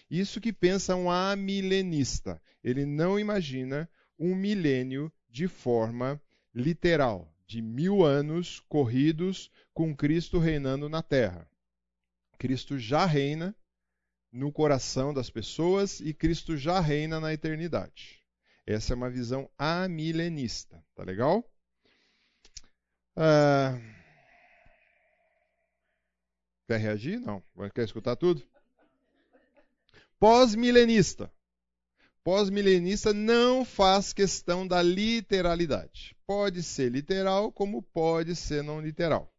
Isso que pensa um amilenista. Ele não imagina um milênio de forma literal, de mil anos corridos com Cristo reinando na terra. Cristo já reina no coração das pessoas e Cristo já reina na eternidade. Essa é uma visão amilenista, tá legal? Ah... Quer reagir? Não. Quer escutar tudo? Pós-milenista. Pós-milenista não faz questão da literalidade. Pode ser literal, como pode ser não literal.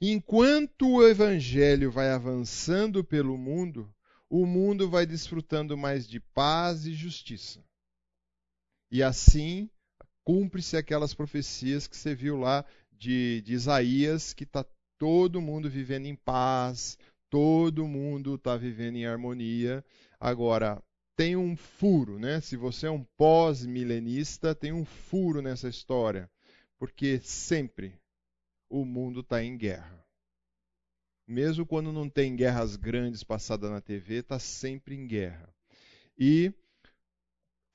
Enquanto o evangelho vai avançando pelo mundo, o mundo vai desfrutando mais de paz e justiça. E assim cumpre-se aquelas profecias que você viu lá de, de Isaías, que está todo mundo vivendo em paz, todo mundo está vivendo em harmonia. Agora, tem um furo, né? Se você é um pós-milenista, tem um furo nessa história, porque sempre o mundo está em guerra. Mesmo quando não tem guerras grandes passadas na TV, está sempre em guerra. E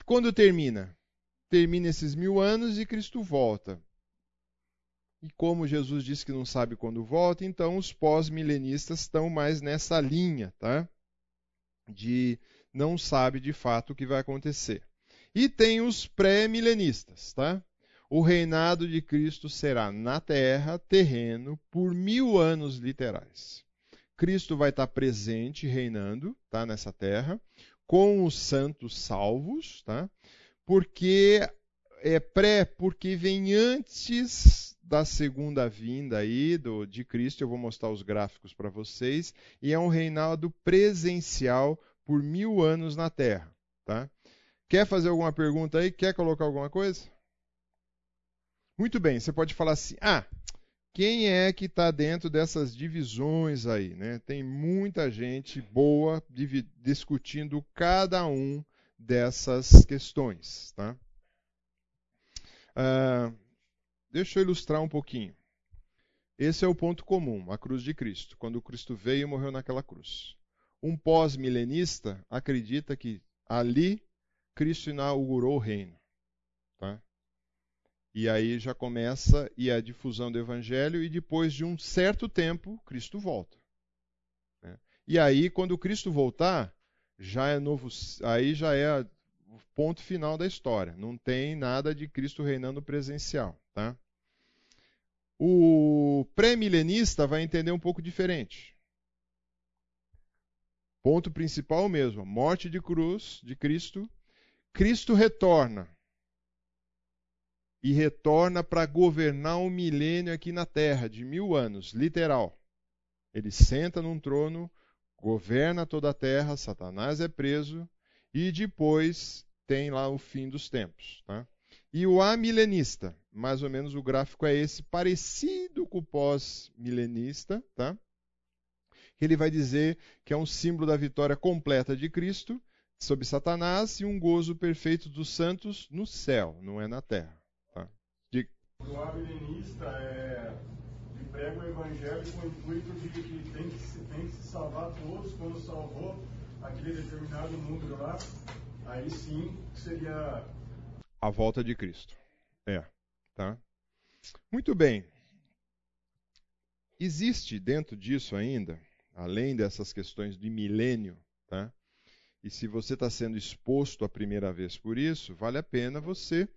quando termina? Termina esses mil anos e Cristo volta. E como Jesus disse que não sabe quando volta, então os pós-milenistas estão mais nessa linha, tá? De não sabe de fato o que vai acontecer. E tem os pré-milenistas, tá? O reinado de Cristo será na terra, terreno, por mil anos literais. Cristo vai estar presente, reinando, tá, nessa terra, com os santos salvos, tá? Porque é pré, porque vem antes da segunda vinda aí do, de Cristo. Eu vou mostrar os gráficos para vocês. E é um reinado presencial por mil anos na terra, tá? Quer fazer alguma pergunta aí? Quer colocar alguma coisa? Muito bem, você pode falar assim: ah, quem é que está dentro dessas divisões aí? Né? Tem muita gente boa discutindo cada um dessas questões. Tá? Ah, deixa eu ilustrar um pouquinho. Esse é o ponto comum, a cruz de Cristo, quando Cristo veio e morreu naquela cruz. Um pós-milenista acredita que ali Cristo inaugurou o reino. Tá? E aí já começa e a difusão do evangelho e depois de um certo tempo Cristo volta. Né? E aí quando Cristo voltar, já é novo, aí já é o ponto final da história. Não tem nada de Cristo reinando presencial, tá? O pré-milenista vai entender um pouco diferente. Ponto principal mesmo, morte de cruz de Cristo. Cristo retorna e retorna para governar um milênio aqui na Terra, de mil anos, literal. Ele senta num trono, governa toda a Terra, Satanás é preso, e depois tem lá o fim dos tempos. Tá? E o amilenista, mais ou menos o gráfico é esse, parecido com o pós-milenista, tá? ele vai dizer que é um símbolo da vitória completa de Cristo sobre Satanás e um gozo perfeito dos santos no céu, não é na terra. O amilenista é, que prega o evangelho com o intuito de que tem que, se, tem que se salvar todos, quando salvou aquele determinado número lá, aí sim seria. A volta de Cristo. É. Tá? Muito bem. Existe dentro disso ainda além dessas questões de milênio, tá? E se você está sendo exposto a primeira vez por isso, vale a pena você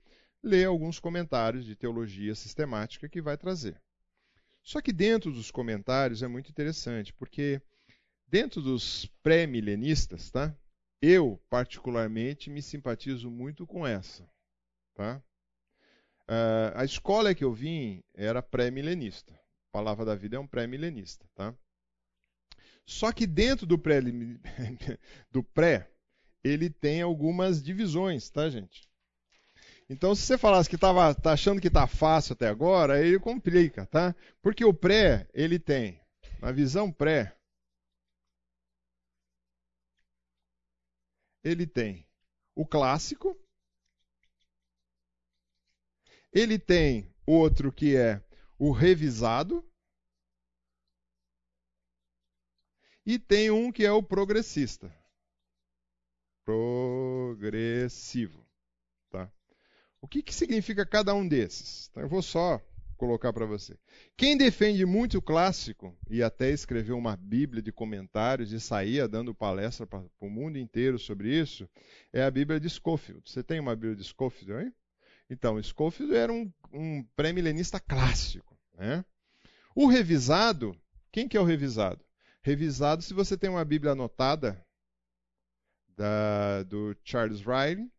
ler alguns comentários de teologia sistemática que vai trazer. Só que dentro dos comentários é muito interessante, porque dentro dos pré-milenistas, tá? Eu, particularmente, me simpatizo muito com essa. Tá? Uh, a escola que eu vim era pré-milenista. Palavra da Vida é um pré-milenista. Tá? Só que dentro do pré, do pré, ele tem algumas divisões, tá, gente? Então, se você falasse que estava tá achando que está fácil até agora, aí complica, tá? Porque o pré, ele tem, na visão pré, ele tem o clássico, ele tem outro que é o revisado, E tem um que é o progressista. Progressivo. O que, que significa cada um desses? Então, eu vou só colocar para você. Quem defende muito o clássico e até escreveu uma Bíblia de comentários e saía dando palestra para o mundo inteiro sobre isso, é a Bíblia de Scofield. Você tem uma Bíblia de Scofield aí? Então, Scofield era um, um pré-milenista clássico. Né? O revisado, quem que é o revisado? revisado se você tem uma Bíblia anotada da, do Charles Riley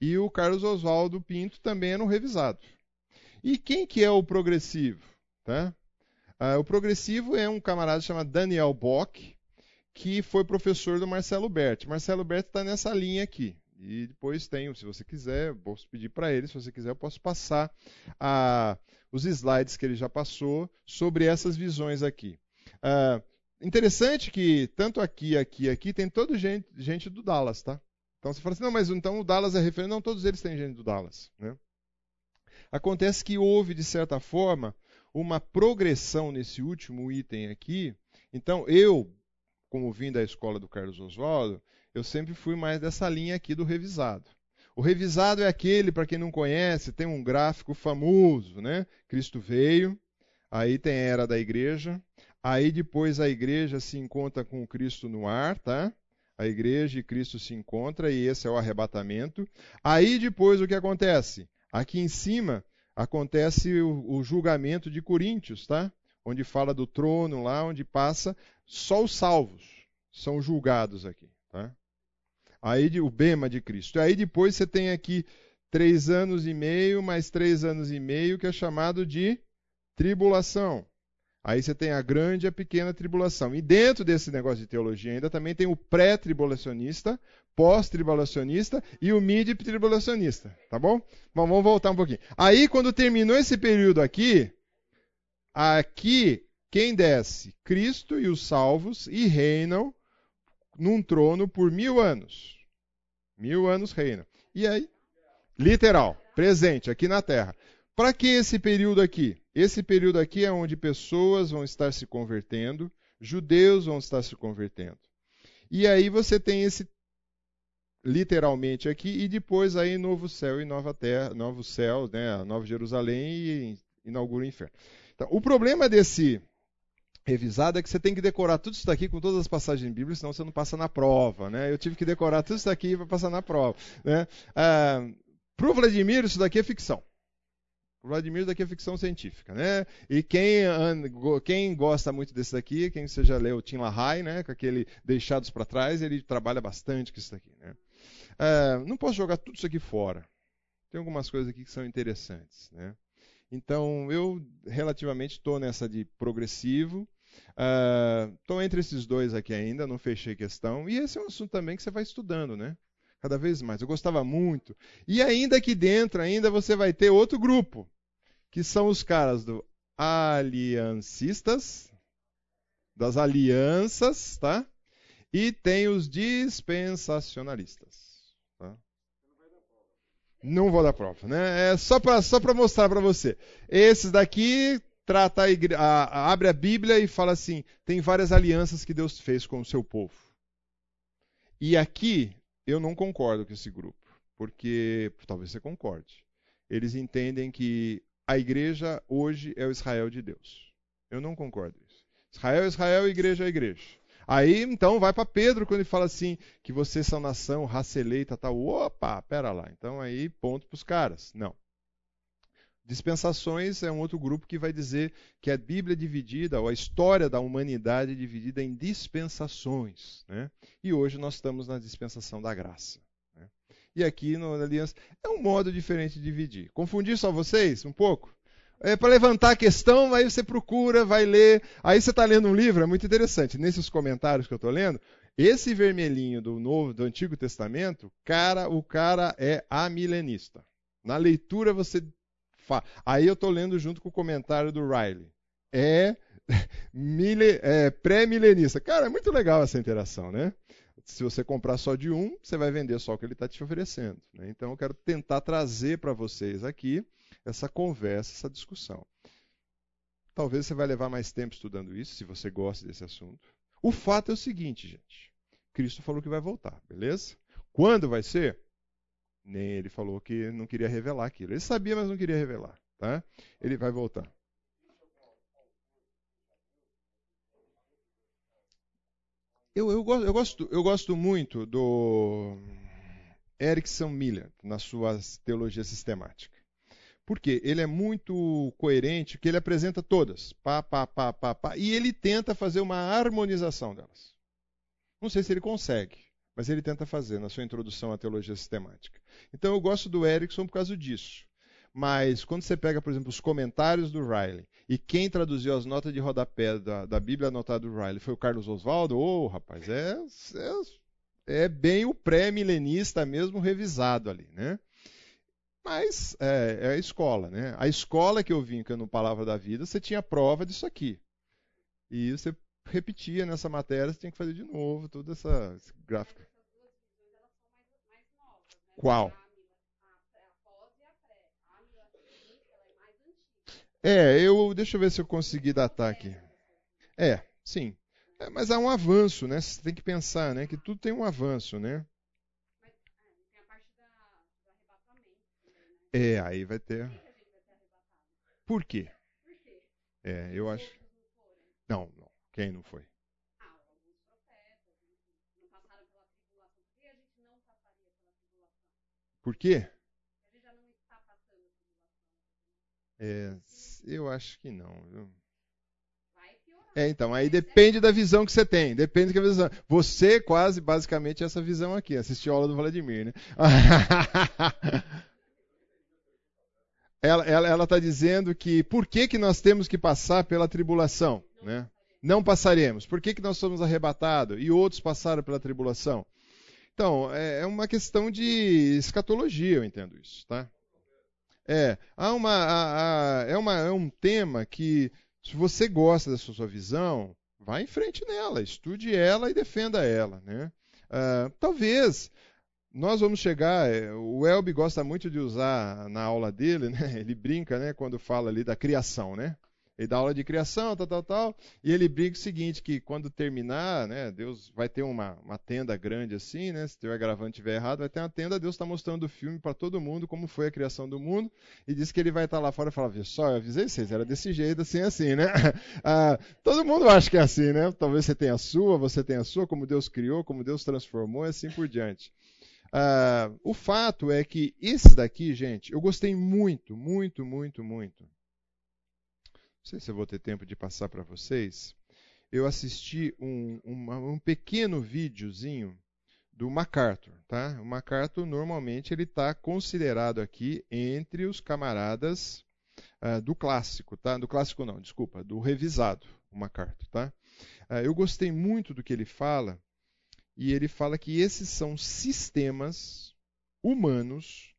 e o Carlos Oswaldo Pinto também eram revisados. E quem que é o progressivo? Tá? Ah, o progressivo é um camarada chamado Daniel Bock, que foi professor do Marcelo Berti. Marcelo Berti está nessa linha aqui. E depois tenho, se você quiser, posso pedir para ele, se você quiser, eu posso passar ah, os slides que ele já passou sobre essas visões aqui. Ah, Interessante que tanto aqui, aqui, aqui tem toda gente, gente do Dallas, tá? Então você fala assim, não, mas então o Dallas é referente. Não, todos eles têm gente do Dallas. Né? Acontece que houve, de certa forma, uma progressão nesse último item aqui. Então, eu, como vim da escola do Carlos Oswaldo, eu sempre fui mais dessa linha aqui do revisado. O revisado é aquele, para quem não conhece, tem um gráfico famoso, né? Cristo veio, aí tem a era da igreja, Aí depois a igreja se encontra com Cristo no ar, tá? A igreja e Cristo se encontram e esse é o arrebatamento. Aí depois o que acontece? Aqui em cima acontece o, o julgamento de Coríntios, tá? Onde fala do trono lá, onde passa só os salvos são julgados aqui, tá? Aí o bema de Cristo. Aí depois você tem aqui três anos e meio mais três anos e meio que é chamado de tribulação. Aí você tem a grande e a pequena tribulação. E dentro desse negócio de teologia ainda também tem o pré-tribulacionista, pós-tribulacionista e o mid-tribulacionista. Tá bom? Bom, vamos voltar um pouquinho. Aí, quando terminou esse período aqui, aqui quem desce? Cristo e os salvos e reinam num trono por mil anos. Mil anos reinam. E aí? Literal, presente aqui na terra. Para que esse período aqui? Esse período aqui é onde pessoas vão estar se convertendo, judeus vão estar se convertendo. E aí você tem esse literalmente aqui e depois aí novo céu e nova terra, novo céu, né, Nova Jerusalém e inaugura o inferno. Então, o problema desse revisado é que você tem que decorar tudo isso daqui com todas as passagens bíblicas, senão você não passa na prova, né? Eu tive que decorar tudo isso daqui para passar na prova, né? Ah, Para o Vladimir, isso daqui é ficção. Vladimir daqui é ficção científica, né? E quem, quem gosta muito desse daqui, quem você já leu Tim LaHaye, né? Com aquele Deixados para Trás, ele trabalha bastante com isso daqui, né? É, não posso jogar tudo isso aqui fora. Tem algumas coisas aqui que são interessantes, né? Então, eu relativamente estou nessa de progressivo. Estou uh, entre esses dois aqui ainda, não fechei questão. E esse é um assunto também que você vai estudando, né? Cada vez mais. Eu gostava muito. E ainda aqui dentro, ainda você vai ter outro grupo que são os caras do aliancistas, das alianças, tá? E tem os dispensacionalistas. Tá? Não vou dar prova, né? É só para só mostrar para você. Esses daqui trata a igre... a, abre a Bíblia e fala assim: tem várias alianças que Deus fez com o seu povo. E aqui eu não concordo com esse grupo, porque talvez você concorde. Eles entendem que a igreja hoje é o Israel de Deus. Eu não concordo isso. Israel é Israel, igreja é igreja. Aí então vai para Pedro quando ele fala assim que vocês são nação, raça eleita, tal. Opa, pera lá. Então aí ponto para os caras. Não. Dispensações é um outro grupo que vai dizer que a Bíblia é dividida, ou a história da humanidade é dividida em dispensações. Né? E hoje nós estamos na dispensação da graça. E aqui no Aliança é um modo diferente de dividir. Confundir só vocês um pouco? É para levantar a questão, aí você procura, vai ler. Aí você está lendo um livro, é muito interessante. Nesses comentários que eu estou lendo, esse vermelhinho do Novo, do Antigo Testamento, cara, o cara é amilenista. Na leitura você Aí eu estou lendo junto com o comentário do Riley. É, é pré-milenista. Cara, é muito legal essa interação, né? Se você comprar só de um, você vai vender só o que ele está te oferecendo. Né? Então eu quero tentar trazer para vocês aqui essa conversa, essa discussão. Talvez você vai levar mais tempo estudando isso, se você gosta desse assunto. O fato é o seguinte, gente. Cristo falou que vai voltar, beleza? Quando vai ser? Nem ele falou que não queria revelar aquilo. Ele sabia, mas não queria revelar. Tá? Ele vai voltar. Eu, eu, eu, gosto, eu gosto muito do Erickson Miller na sua teologia sistemática. Porque ele é muito coerente, que ele apresenta todas, pá, pá, pá, pá, pá, e ele tenta fazer uma harmonização delas. Não sei se ele consegue, mas ele tenta fazer na sua introdução à teologia sistemática. Então eu gosto do Erickson por causa disso. Mas quando você pega, por exemplo, os comentários do Riley, e quem traduziu as notas de rodapé da, da Bíblia anotada do Riley foi o Carlos Oswaldo, ô oh, rapaz, é, é, é bem o pré-milenista mesmo revisado ali, né? Mas é, é, a escola, né? A escola que eu vim no Palavra da Vida, você tinha prova disso aqui. E você repetia nessa matéria, você tinha que fazer de novo toda essa gráfica. Qual? É, eu deixa eu ver se eu consegui datar aqui. É, sim. É, mas há um avanço, né? Você tem que pensar, né? Que tudo tem um avanço, né? É, aí vai ter. Por quê? É, eu acho. Não, não. Quem não foi? Por quê? É, eu acho que não. É, então, aí depende da visão que você tem. Depende da visão. Você quase, basicamente, essa visão aqui, assistiu a aula do Vladimir, né? ela está dizendo que por que, que nós temos que passar pela tribulação? Né? Não passaremos. Por que, que nós somos arrebatados e outros passaram pela tribulação? Então, é, é uma questão de escatologia, eu entendo isso, tá? É, há uma, há, há, é, uma, é um tema que, se você gosta dessa sua visão, vá em frente nela, estude ela e defenda ela, né? Uh, talvez nós vamos chegar. É, o Elby gosta muito de usar na aula dele, né? Ele brinca, né? Quando fala ali da criação, né? Ele dá aula de criação, tal, tal, tal. E ele brinca o seguinte, que quando terminar, né, Deus vai ter uma, uma tenda grande assim, né? Se estiver gravando estiver errado, vai ter uma tenda, Deus está mostrando o filme para todo mundo, como foi a criação do mundo, e diz que ele vai estar tá lá fora e falar, viu só, eu avisei vocês, era desse jeito, assim, assim, né? Ah, todo mundo acha que é assim, né? Talvez você tenha a sua, você tenha a sua, como Deus criou, como Deus transformou, e assim por diante. Ah, o fato é que esse daqui, gente, eu gostei muito, muito, muito, muito sei se eu vou ter tempo de passar para vocês. Eu assisti um, um, um pequeno videozinho do MacArthur. Tá? O MacArthur normalmente ele está considerado aqui entre os camaradas uh, do clássico, tá? Do clássico não, desculpa, do revisado, o MacArthur, tá? Uh, eu gostei muito do que ele fala e ele fala que esses são sistemas humanos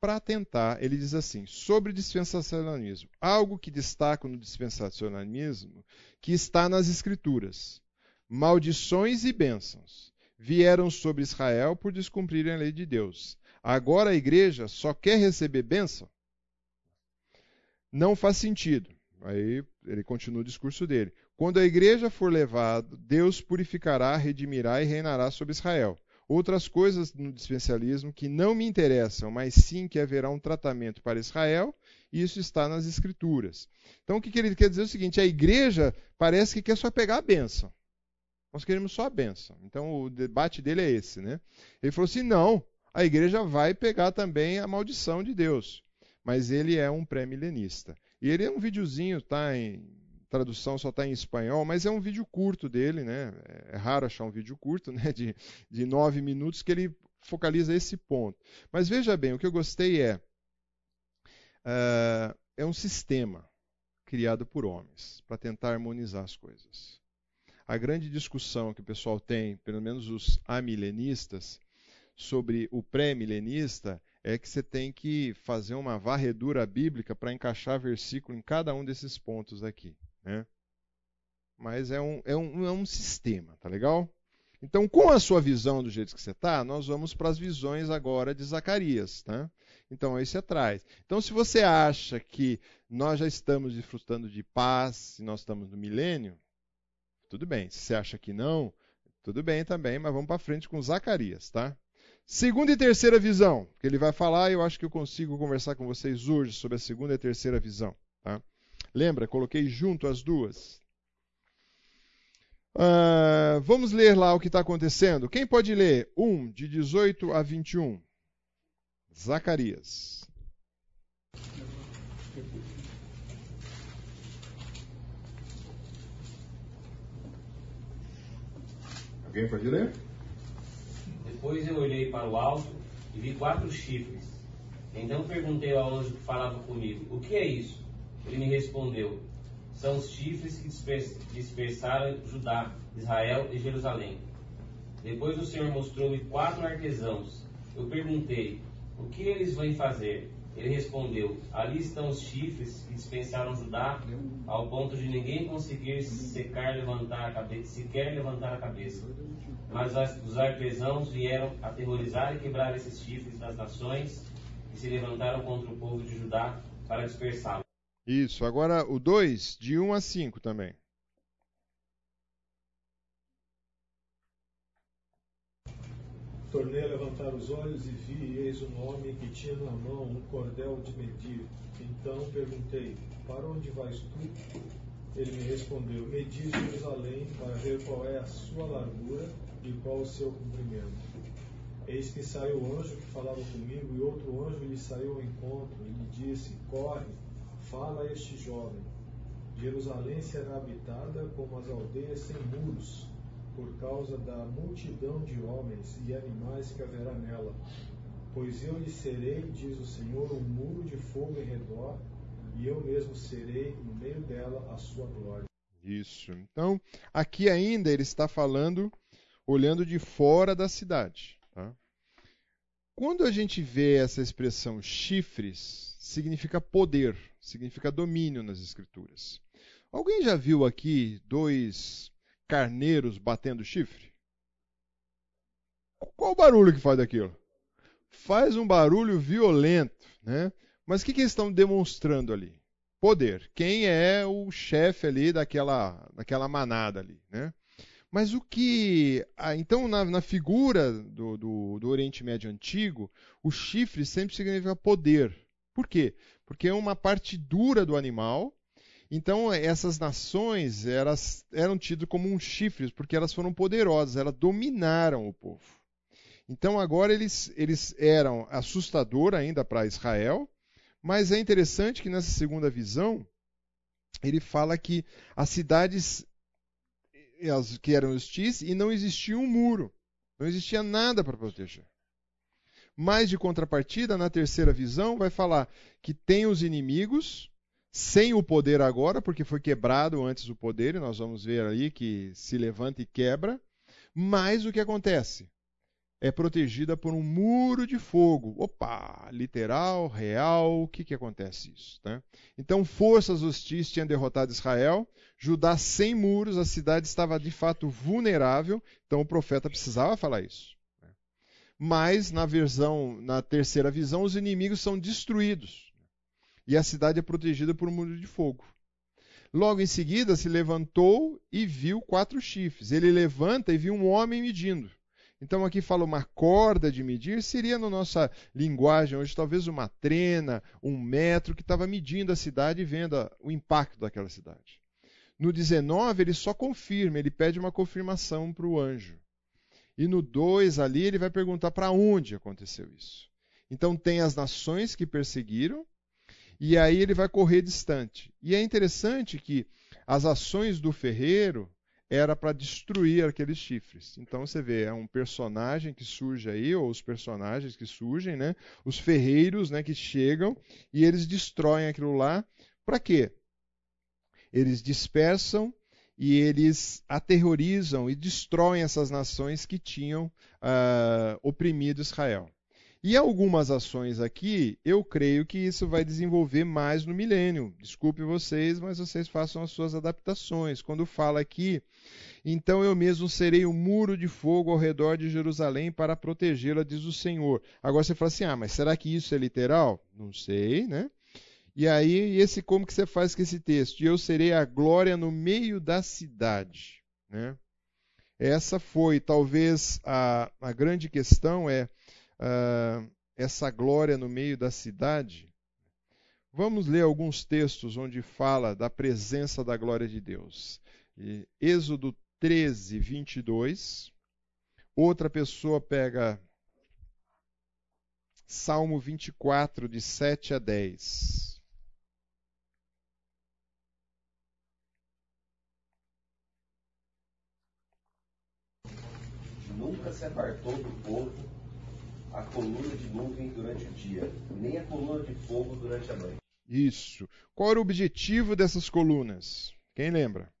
para tentar, ele diz assim, sobre dispensacionalismo, algo que destaca no dispensacionalismo que está nas escrituras. Maldições e bênçãos vieram sobre Israel por descumprirem a lei de Deus. Agora a igreja só quer receber bênção? Não faz sentido. Aí ele continua o discurso dele. Quando a igreja for levada, Deus purificará, redimirá e reinará sobre Israel outras coisas no dispensacionalismo que não me interessam, mas sim que haverá um tratamento para Israel e isso está nas Escrituras. Então, o que ele quer dizer é o seguinte: a igreja parece que quer só pegar a benção. Nós queremos só a benção. Então, o debate dele é esse. Né? Ele falou assim: não, a igreja vai pegar também a maldição de Deus. Mas ele é um pré-milenista. E ele é um videozinho, tá em tradução só está em espanhol, mas é um vídeo curto dele, né? É raro achar um vídeo curto, né? De, de nove minutos que ele focaliza esse ponto. Mas veja bem, o que eu gostei é uh, é um sistema criado por homens para tentar harmonizar as coisas. A grande discussão que o pessoal tem, pelo menos os amilenistas, sobre o pré-milenista é que você tem que fazer uma varredura bíblica para encaixar versículo em cada um desses pontos aqui. Né? Mas é um, é, um, é um sistema, tá legal? Então, com a sua visão do jeito que você está, nós vamos para as visões agora de Zacarias. Tá? Então, aí você traz. Então, se você acha que nós já estamos desfrutando de paz, e nós estamos no milênio, tudo bem. Se você acha que não, tudo bem também, mas vamos para frente com Zacarias, tá? Segunda e terceira visão, que ele vai falar, eu acho que eu consigo conversar com vocês hoje sobre a segunda e terceira visão. Tá? Lembra? Coloquei junto as duas. Uh, vamos ler lá o que está acontecendo. Quem pode ler? 1, de 18 a 21. Zacarias. Alguém pode ler? Depois eu olhei para o alto e vi quatro chifres. Então perguntei ao anjo que falava comigo: O que é isso? Ele me respondeu: São os chifres que dispersaram Judá, Israel e Jerusalém. Depois o Senhor mostrou-me quatro artesãos. Eu perguntei: O que eles vão fazer? Ele respondeu: Ali estão os chifres que dispensaram Judá, ao ponto de ninguém conseguir secar, levantar a cabeça, sequer levantar a cabeça. Mas os artesãos vieram aterrorizar e quebrar esses chifres das nações e se levantaram contra o povo de Judá para dispersá-lo. Isso, agora o 2, de 1 a 5 também. Tornei a levantar os olhos e vi, eis um homem que tinha na mão um cordel de medir. Então perguntei: Para onde vais tu? Ele me respondeu: Medi Jerusalém para ver qual é a sua largura e qual o seu cumprimento. Eis que saiu o anjo que falava comigo, e outro anjo lhe saiu ao encontro e lhe disse: Corre, fala a este jovem. Jerusalém será habitada como as aldeias sem muros, por causa da multidão de homens e animais que haverá nela. Pois eu lhe serei, diz o Senhor, um muro de fogo em redor, e eu mesmo serei no meio dela a sua glória. Isso. Então, aqui ainda ele está falando olhando de fora da cidade. Tá? Quando a gente vê essa expressão chifres, significa poder, significa domínio nas escrituras. Alguém já viu aqui dois carneiros batendo chifre? Qual o barulho que faz daquilo? Faz um barulho violento, né? Mas o que, que eles estão demonstrando ali? Poder. Quem é o chefe ali daquela, daquela manada ali, né? Mas o que. Ah, então, na, na figura do, do, do, Oriente Médio Antigo, o chifre sempre significa poder. Por quê? Porque é uma parte dura do animal. Então, essas nações elas eram tidas como um chifres, porque elas foram poderosas, elas dominaram o povo. Então, agora eles, eles eram assustador ainda para Israel, mas é interessante que nessa segunda visão, ele fala que as cidades que eram hostis e não existia um muro. Não existia nada para proteger. Mas, de contrapartida, na terceira visão, vai falar que tem os inimigos, sem o poder agora, porque foi quebrado antes o poder, e nós vamos ver ali que se levanta e quebra. Mas o que acontece? É protegida por um muro de fogo. Opa! Literal, real, o que, que acontece isso? Né? Então, forças hostis tinham derrotado Israel, Judá sem muros, a cidade estava de fato vulnerável, então o profeta precisava falar isso. Mas na versão, na terceira visão, os inimigos são destruídos e a cidade é protegida por um muro de fogo. Logo em seguida se levantou e viu quatro chifres. Ele levanta e viu um homem medindo. Então aqui fala uma corda de medir, seria na nossa linguagem hoje talvez uma trena, um metro que estava medindo a cidade e vendo o impacto daquela cidade. No 19 ele só confirma, ele pede uma confirmação para o anjo. E no 2 ali ele vai perguntar para onde aconteceu isso. Então tem as nações que perseguiram, e aí ele vai correr distante. E é interessante que as ações do ferreiro era para destruir aqueles chifres. Então você vê, é um personagem que surge aí, ou os personagens que surgem, né? Os ferreiros, né, que chegam e eles destroem aquilo lá. Para quê? Eles dispersam e eles aterrorizam e destroem essas nações que tinham uh, oprimido Israel. E algumas ações aqui, eu creio que isso vai desenvolver mais no milênio. Desculpe vocês, mas vocês façam as suas adaptações. Quando fala aqui, então eu mesmo serei um muro de fogo ao redor de Jerusalém para protegê-la, diz o Senhor. Agora você fala assim: ah, mas será que isso é literal? Não sei, né? E aí, esse como que você faz com esse texto? Eu serei a glória no meio da cidade, né? Essa foi, talvez, a, a grande questão é uh, essa glória no meio da cidade, vamos ler alguns textos onde fala da presença da glória de Deus. Êxodo 13, 22. Outra pessoa pega Salmo 24, de 7 a 10. Nunca se apartou do povo a coluna de nuvem durante o dia, nem a coluna de fogo durante a noite. Isso. Qual era o objetivo dessas colunas? Quem lembra?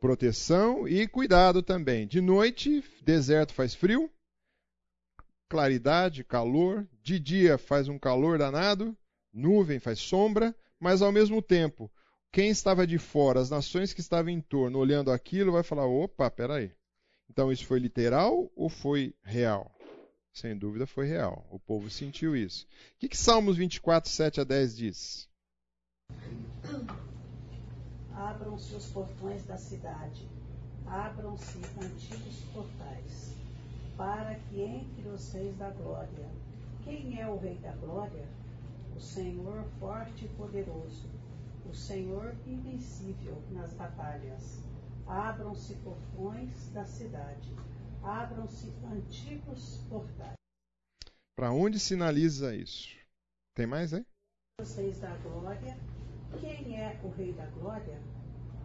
Proteção e cuidado também. De noite, deserto faz frio, claridade, calor. De dia faz um calor danado, nuvem faz sombra, mas ao mesmo tempo, quem estava de fora, as nações que estavam em torno, olhando aquilo, vai falar: opa, peraí. Então isso foi literal ou foi real? Sem dúvida foi real. O povo sentiu isso. O que, que Salmos 24, 7 a 10 diz? Abram-se os portões da cidade, abram-se antigos portais, para que entre os reis da glória. Quem é o rei da glória? O Senhor forte e poderoso, o Senhor invencível nas batalhas. Abram-se portões da cidade, abram-se antigos portais. Para onde sinaliza isso? Tem mais, hein? Os reis da glória. Quem é o rei da glória?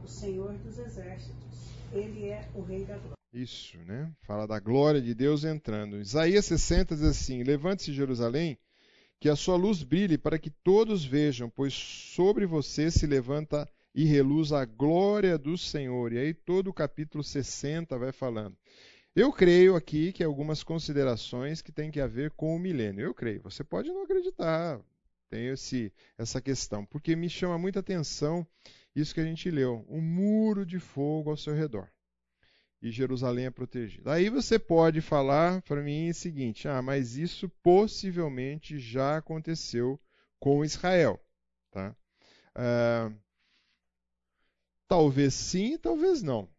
O Senhor dos exércitos. Ele é o rei da glória. Isso, né? Fala da glória de Deus entrando. Isaías 60 diz assim: Levante-se, Jerusalém, que a sua luz brilhe para que todos vejam, pois sobre você se levanta e reluz a glória do Senhor. E aí todo o capítulo 60 vai falando. Eu creio aqui que algumas considerações que tem que ver com o milênio. Eu creio. Você pode não acreditar. Tem esse, essa questão. Porque me chama muita atenção isso que a gente leu. Um muro de fogo ao seu redor. E Jerusalém é protegida. Aí você pode falar para mim o seguinte: ah, mas isso possivelmente já aconteceu com Israel. Tá? Uh, Talvez sim, talvez não.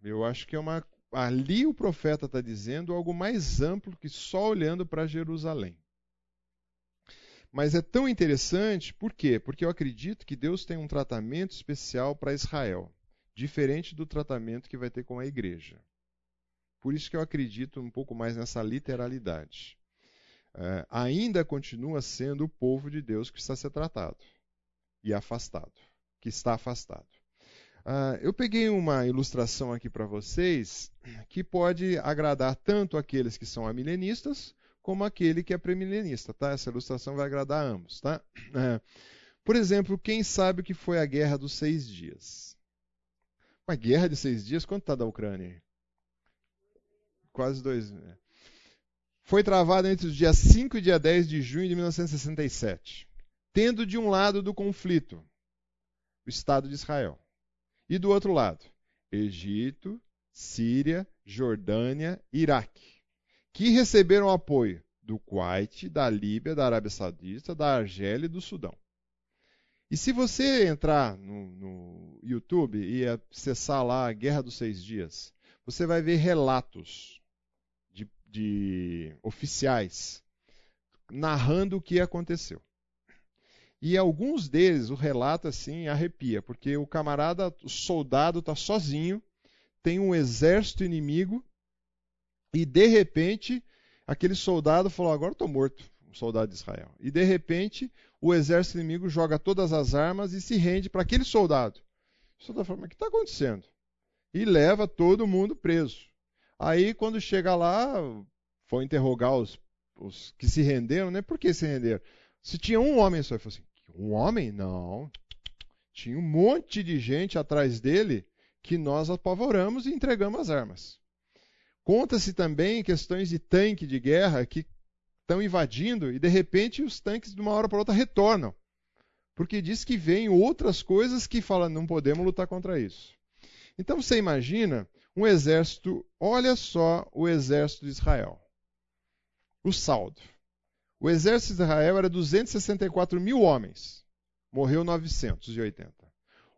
Eu acho que é uma. Ali o profeta está dizendo algo mais amplo que só olhando para Jerusalém. Mas é tão interessante, por quê? Porque eu acredito que Deus tem um tratamento especial para Israel, diferente do tratamento que vai ter com a igreja. Por isso que eu acredito um pouco mais nessa literalidade. É, ainda continua sendo o povo de Deus que está sendo tratado e afastado, que está afastado. Uh, eu peguei uma ilustração aqui para vocês que pode agradar tanto aqueles que são amilenistas como aquele que é premilenista, tá? Essa ilustração vai agradar a ambos, tá? Uh, por exemplo, quem sabe o que foi a Guerra dos Seis Dias? Uma guerra de seis dias, quanto está da Ucrânia? Quase dois. Né? Foi travada entre os dias 5 e dia 10 de junho de 1967, tendo de um lado do conflito o Estado de Israel e do outro lado, Egito, Síria, Jordânia, Iraque, que receberam apoio do Kuwait, da Líbia, da Arábia Saudita, da Argélia e do Sudão. E se você entrar no, no YouTube e acessar lá a Guerra dos Seis Dias, você vai ver relatos de, de oficiais narrando o que aconteceu. E alguns deles, o relato assim arrepia, porque o camarada, o soldado está sozinho, tem um exército inimigo e de repente aquele soldado falou: Agora estou morto, soldado de Israel. E de repente o exército inimigo joga todas as armas e se rende para aquele soldado. O soldado fala: Mas o que está acontecendo? E leva todo mundo preso. Aí quando chega lá, foi interrogar os, os que se renderam, né? Por que se renderam? Se tinha um homem só, ele falou assim: Um homem? Não. Tinha um monte de gente atrás dele que nós apavoramos e entregamos as armas. Conta-se também questões de tanque de guerra que estão invadindo e de repente os tanques de uma hora para outra retornam. Porque diz que vem outras coisas que falam, não podemos lutar contra isso. Então você imagina um exército, olha só o exército de Israel. O saldo. O exército de Israel era 264 mil homens. Morreu 980.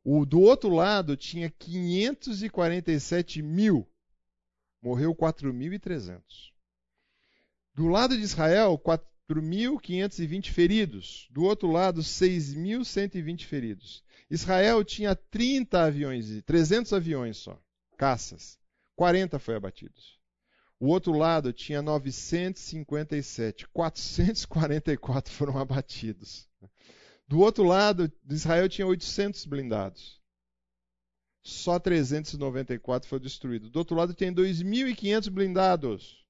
O do outro lado tinha 547 mil morreu 4.300. Do lado de Israel, 4.520 feridos. Do outro lado, 6.120 feridos. Israel tinha 30 aviões, 300 aviões só, caças. 40 foi abatidos. O outro lado tinha 957, 444 foram abatidos. Do outro lado, Israel tinha 800 blindados só 394 foi destruído. Do outro lado tem 2.500 blindados.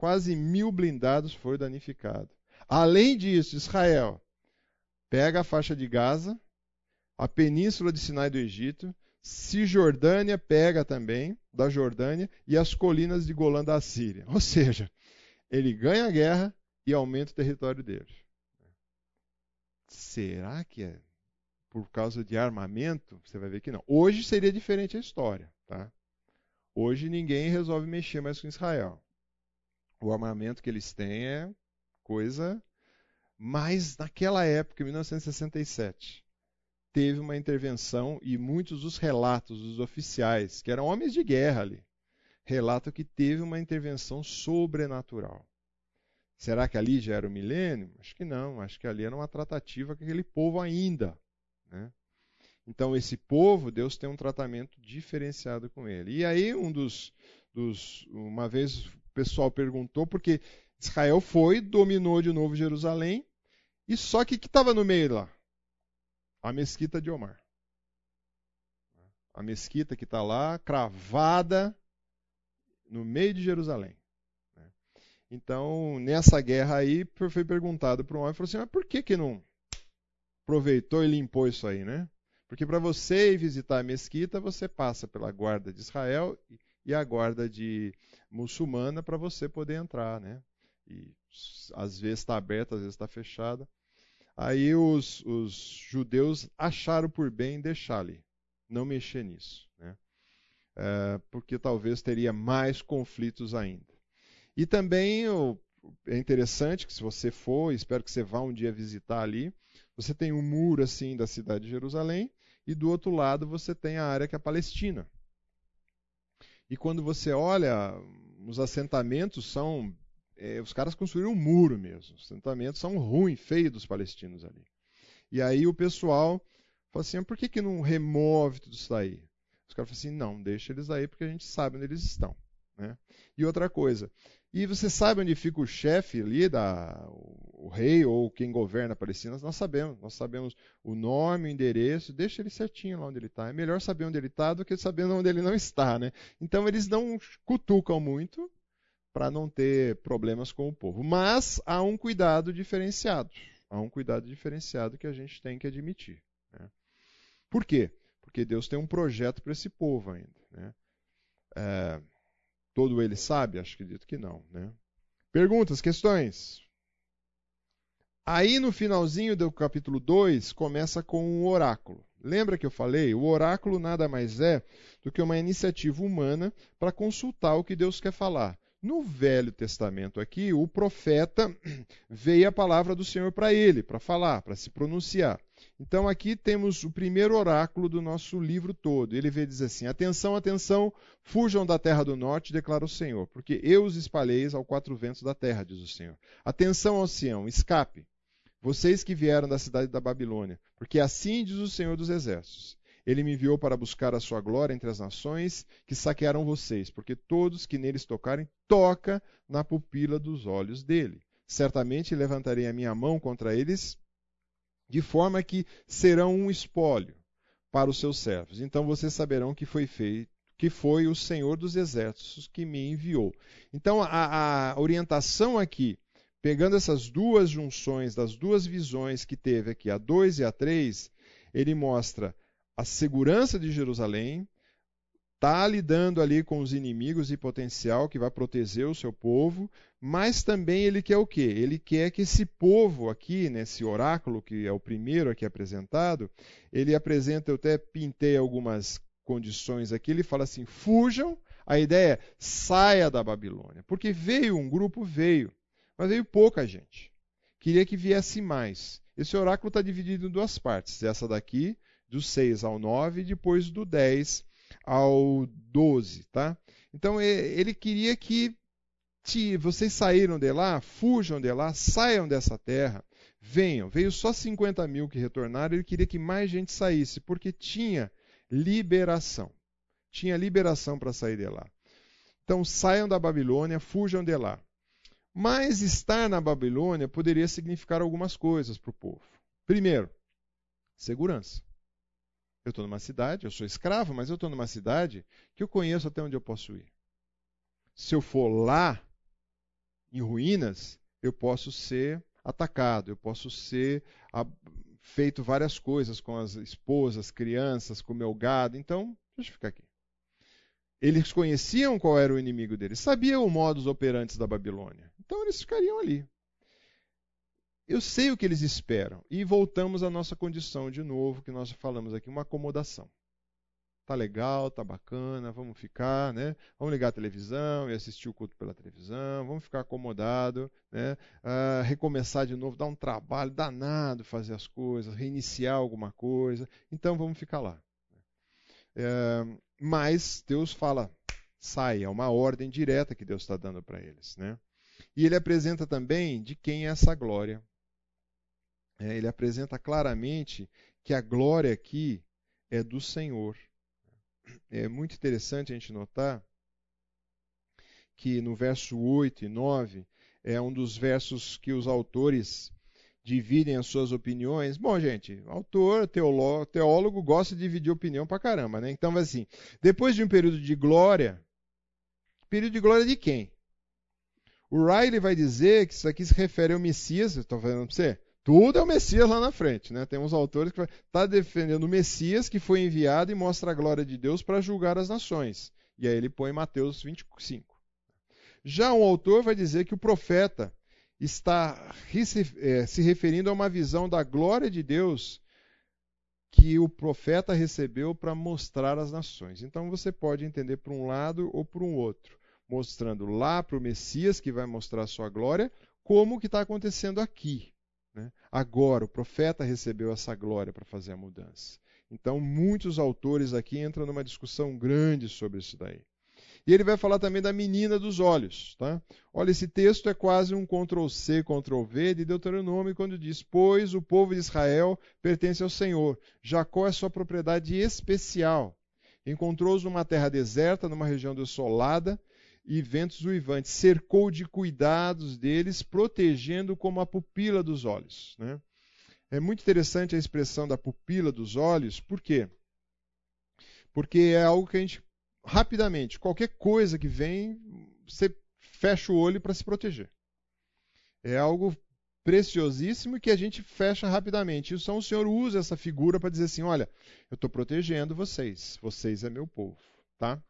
Quase mil blindados foram danificados. Além disso, Israel pega a faixa de Gaza, a península de Sinai do Egito, Cisjordânia pega também, da Jordânia, e as colinas de Golã da Síria. Ou seja, ele ganha a guerra e aumenta o território dele. Será que é por causa de armamento, você vai ver que não. Hoje seria diferente a história. Tá? Hoje ninguém resolve mexer mais com Israel. O armamento que eles têm é coisa. Mas naquela época, em 1967, teve uma intervenção e muitos dos relatos dos oficiais, que eram homens de guerra ali, relatam que teve uma intervenção sobrenatural. Será que ali já era o milênio? Acho que não. Acho que ali era uma tratativa com aquele povo ainda. Né? Então, esse povo, Deus tem um tratamento diferenciado com ele. E aí, um dos, dos. Uma vez pessoal perguntou, porque Israel foi, dominou de novo Jerusalém, e só que que estava no meio lá? A mesquita de Omar. A mesquita que está lá, cravada no meio de Jerusalém. Né? Então, nessa guerra aí, foi perguntado para um homem, falou assim, mas por que que não aproveitou e limpou isso aí, né? Porque para você visitar a mesquita, você passa pela guarda de Israel e a guarda de muçulmana para você poder entrar, né? E às vezes está aberta, às vezes está fechada. Aí os, os, judeus acharam por bem deixar ali, não mexer nisso, né? É, porque talvez teria mais conflitos ainda. E também é interessante que se você for, espero que você vá um dia visitar ali, você tem um muro assim da cidade de Jerusalém e do outro lado você tem a área que é a Palestina. E quando você olha, os assentamentos são. É, os caras construíram um muro mesmo. Os assentamentos são ruins, feios dos palestinos ali. E aí o pessoal fala assim: por que, que não remove tudo isso daí? Os caras falam assim: não, deixa eles aí porque a gente sabe onde eles estão. Né? E outra coisa, e você sabe onde fica o chefe ali, da, o, rei ou quem governa a Palestina? Nós sabemos. Nós sabemos o nome, o endereço, deixa ele certinho lá onde ele está. É melhor saber onde ele está do que saber onde ele não está. Né? Então eles não cutucam muito para não ter problemas com o povo. Mas há um cuidado diferenciado. Há um cuidado diferenciado que a gente tem que admitir. Né? Por quê? Porque Deus tem um projeto para esse povo ainda. Né? É, todo ele sabe? Acho que dito que não. Né? Perguntas, questões? Aí no finalzinho do capítulo 2 começa com um oráculo. Lembra que eu falei? O oráculo nada mais é do que uma iniciativa humana para consultar o que Deus quer falar. No Velho Testamento aqui, o profeta veio a palavra do Senhor para ele, para falar, para se pronunciar. Então aqui temos o primeiro oráculo do nosso livro todo. Ele vê diz assim: Atenção, atenção, fujam da terra do norte, declara o Senhor, porque eu os espalhei ao quatro ventos da terra, diz o Senhor. Atenção ao Sião, escape, vocês que vieram da cidade da Babilônia, porque assim diz o Senhor dos exércitos. Ele me enviou para buscar a sua glória entre as nações que saquearam vocês, porque todos que neles tocarem, toca na pupila dos olhos dele. Certamente levantarei a minha mão contra eles de forma que serão um espólio para os seus servos. Então vocês saberão que foi feito, que foi o Senhor dos Exércitos que me enviou. Então a, a orientação aqui, pegando essas duas junções das duas visões que teve aqui, a 2 e a 3, ele mostra a segurança de Jerusalém, está lidando ali com os inimigos e potencial que vai proteger o seu povo, mas também ele quer o quê? Ele quer que esse povo aqui, nesse oráculo, que é o primeiro aqui apresentado, ele apresenta, eu até pintei algumas condições aqui, ele fala assim: fujam, a ideia é saia da Babilônia. Porque veio um grupo, veio, mas veio pouca gente. Queria que viesse mais. Esse oráculo está dividido em duas partes. Essa daqui, do 6 ao 9, e depois do 10 ao 12, tá? Então ele queria que vocês saíram de lá, fujam de lá, saiam dessa terra, venham. Veio só 50 mil que retornaram, ele queria que mais gente saísse, porque tinha liberação. Tinha liberação para sair de lá. Então saiam da Babilônia, fujam de lá. Mas estar na Babilônia poderia significar algumas coisas para o povo. Primeiro, segurança. Eu estou numa cidade, eu sou escravo, mas eu estou numa cidade que eu conheço até onde eu posso ir. Se eu for lá, em ruínas, eu posso ser atacado, eu posso ser feito várias coisas com as esposas, crianças, com o meu gado. Então, deixa eu ficar aqui. Eles conheciam qual era o inimigo deles, sabiam o modus operandi da Babilônia. Então eles ficariam ali. Eu sei o que eles esperam. E voltamos à nossa condição de novo, que nós falamos aqui, uma acomodação. Tá legal, tá bacana, vamos ficar, né? Vamos ligar a televisão e assistir o culto pela televisão, vamos ficar acomodado, né? Ah, recomeçar de novo, dar um trabalho danado fazer as coisas, reiniciar alguma coisa. Então vamos ficar lá. É, mas Deus fala, sai, é uma ordem direta que Deus está dando para eles, né? E ele apresenta também de quem é essa glória é, ele apresenta claramente que a glória aqui é do Senhor. É muito interessante a gente notar que no verso 8 e 9 é um dos versos que os autores dividem as suas opiniões. Bom, gente, autor, teólogo, teólogo gosta de dividir opinião pra caramba, né? Então, assim, depois de um período de glória, período de glória de quem? O Riley vai dizer que isso aqui se refere ao Messias, estou falando para você, tudo é o Messias lá na frente. Né? Tem uns autores que estão tá defendendo o Messias que foi enviado e mostra a glória de Deus para julgar as nações. E aí ele põe Mateus 25. Já um autor vai dizer que o profeta está é, se referindo a uma visão da glória de Deus que o profeta recebeu para mostrar às nações. Então você pode entender por um lado ou por um outro, mostrando lá para o Messias que vai mostrar a sua glória, como que está acontecendo aqui. Né? Agora, o profeta recebeu essa glória para fazer a mudança. Então, muitos autores aqui entram numa discussão grande sobre isso daí. E ele vai falar também da menina dos olhos. Tá? Olha, esse texto é quase um Ctrl-C, Ctrl-V de Deuteronômio, quando diz: Pois o povo de Israel pertence ao Senhor, Jacó é sua propriedade especial. Encontrou-os numa terra deserta, numa região desolada, e ventos uivantes, cercou de cuidados deles, protegendo como a pupila dos olhos. Né? É muito interessante a expressão da pupila dos olhos, por quê? Porque é algo que a gente, rapidamente, qualquer coisa que vem, você fecha o olho para se proteger. É algo preciosíssimo que a gente fecha rapidamente. Então o Senhor usa essa figura para dizer assim: olha, eu estou protegendo vocês, vocês é meu povo. Tá?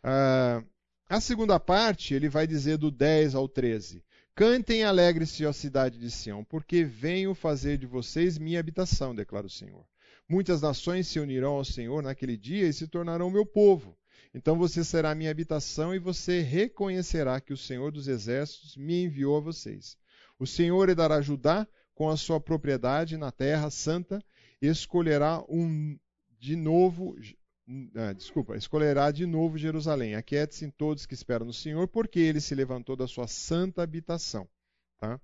Ah, a segunda parte, ele vai dizer do 10 ao 13. Cantem alegre-se, ó cidade de Sião, porque venho fazer de vocês minha habitação, declara o Senhor. Muitas nações se unirão ao Senhor naquele dia e se tornarão meu povo. Então você será minha habitação e você reconhecerá que o Senhor dos exércitos me enviou a vocês. O Senhor lhe dará Judá com a sua propriedade na terra santa, escolherá um de novo, ah, desculpa, escolherá de novo Jerusalém. Aquiete-se em todos que esperam no Senhor, porque ele se levantou da sua santa habitação. Tá?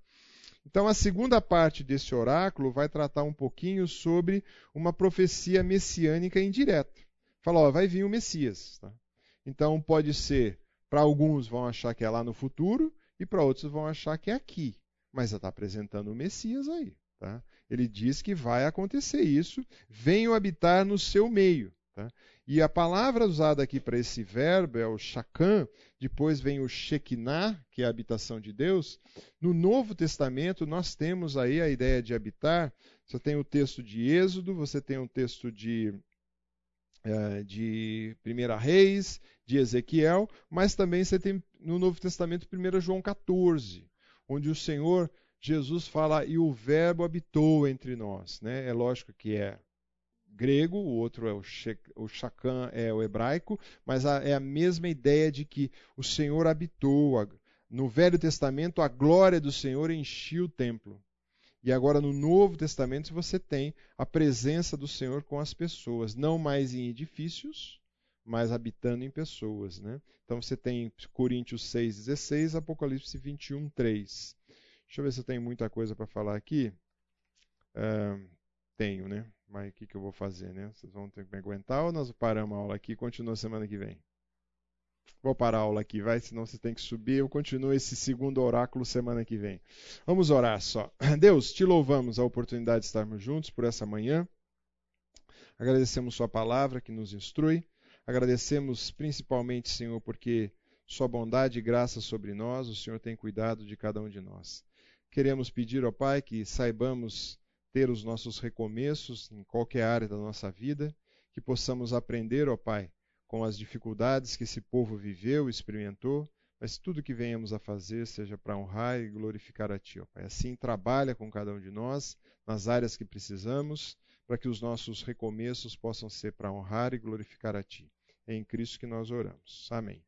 Então, a segunda parte desse oráculo vai tratar um pouquinho sobre uma profecia messiânica indireta. Fala, ó, vai vir o Messias. Tá? Então, pode ser, para alguns vão achar que é lá no futuro, e para outros vão achar que é aqui. Mas está apresentando o Messias aí. Tá? Ele diz que vai acontecer isso, venho habitar no seu meio. Tá? E a palavra usada aqui para esse verbo é o shakan, depois vem o shekinah, que é a habitação de Deus. No Novo Testamento, nós temos aí a ideia de habitar. Você tem o texto de Êxodo, você tem o texto de, uh, de 1 Reis, de Ezequiel, mas também você tem no Novo Testamento 1 João 14, onde o Senhor Jesus fala, e o Verbo habitou entre nós. Né? É lógico que é grego, o outro é o, o Shakan, é o hebraico, mas a, é a mesma ideia de que o Senhor habitou. A, no Velho Testamento, a glória do Senhor enchia o templo. E agora no Novo Testamento você tem a presença do Senhor com as pessoas, não mais em edifícios, mas habitando em pessoas. Né? Então você tem Coríntios 6,16, Apocalipse 21, 3. Deixa eu ver se eu tenho muita coisa para falar aqui. Uh, tenho, né? Mas o que, que eu vou fazer, né? Vocês vão ter que me aguentar ou nós paramos a aula aqui e continua semana que vem? Vou parar a aula aqui, vai, senão você tem que subir. Eu continuo esse segundo oráculo semana que vem. Vamos orar só. Deus, te louvamos a oportunidade de estarmos juntos por essa manhã. Agradecemos Sua palavra que nos instrui. Agradecemos principalmente, Senhor, porque Sua bondade e graça sobre nós, o Senhor tem cuidado de cada um de nós. Queremos pedir, ó Pai, que saibamos ter os nossos recomeços em qualquer área da nossa vida, que possamos aprender, ó Pai, com as dificuldades que esse povo viveu, experimentou, mas tudo que venhamos a fazer seja para honrar e glorificar a Ti, ó Pai. Assim, trabalha com cada um de nós nas áreas que precisamos, para que os nossos recomeços possam ser para honrar e glorificar a Ti. É em Cristo que nós oramos. Amém.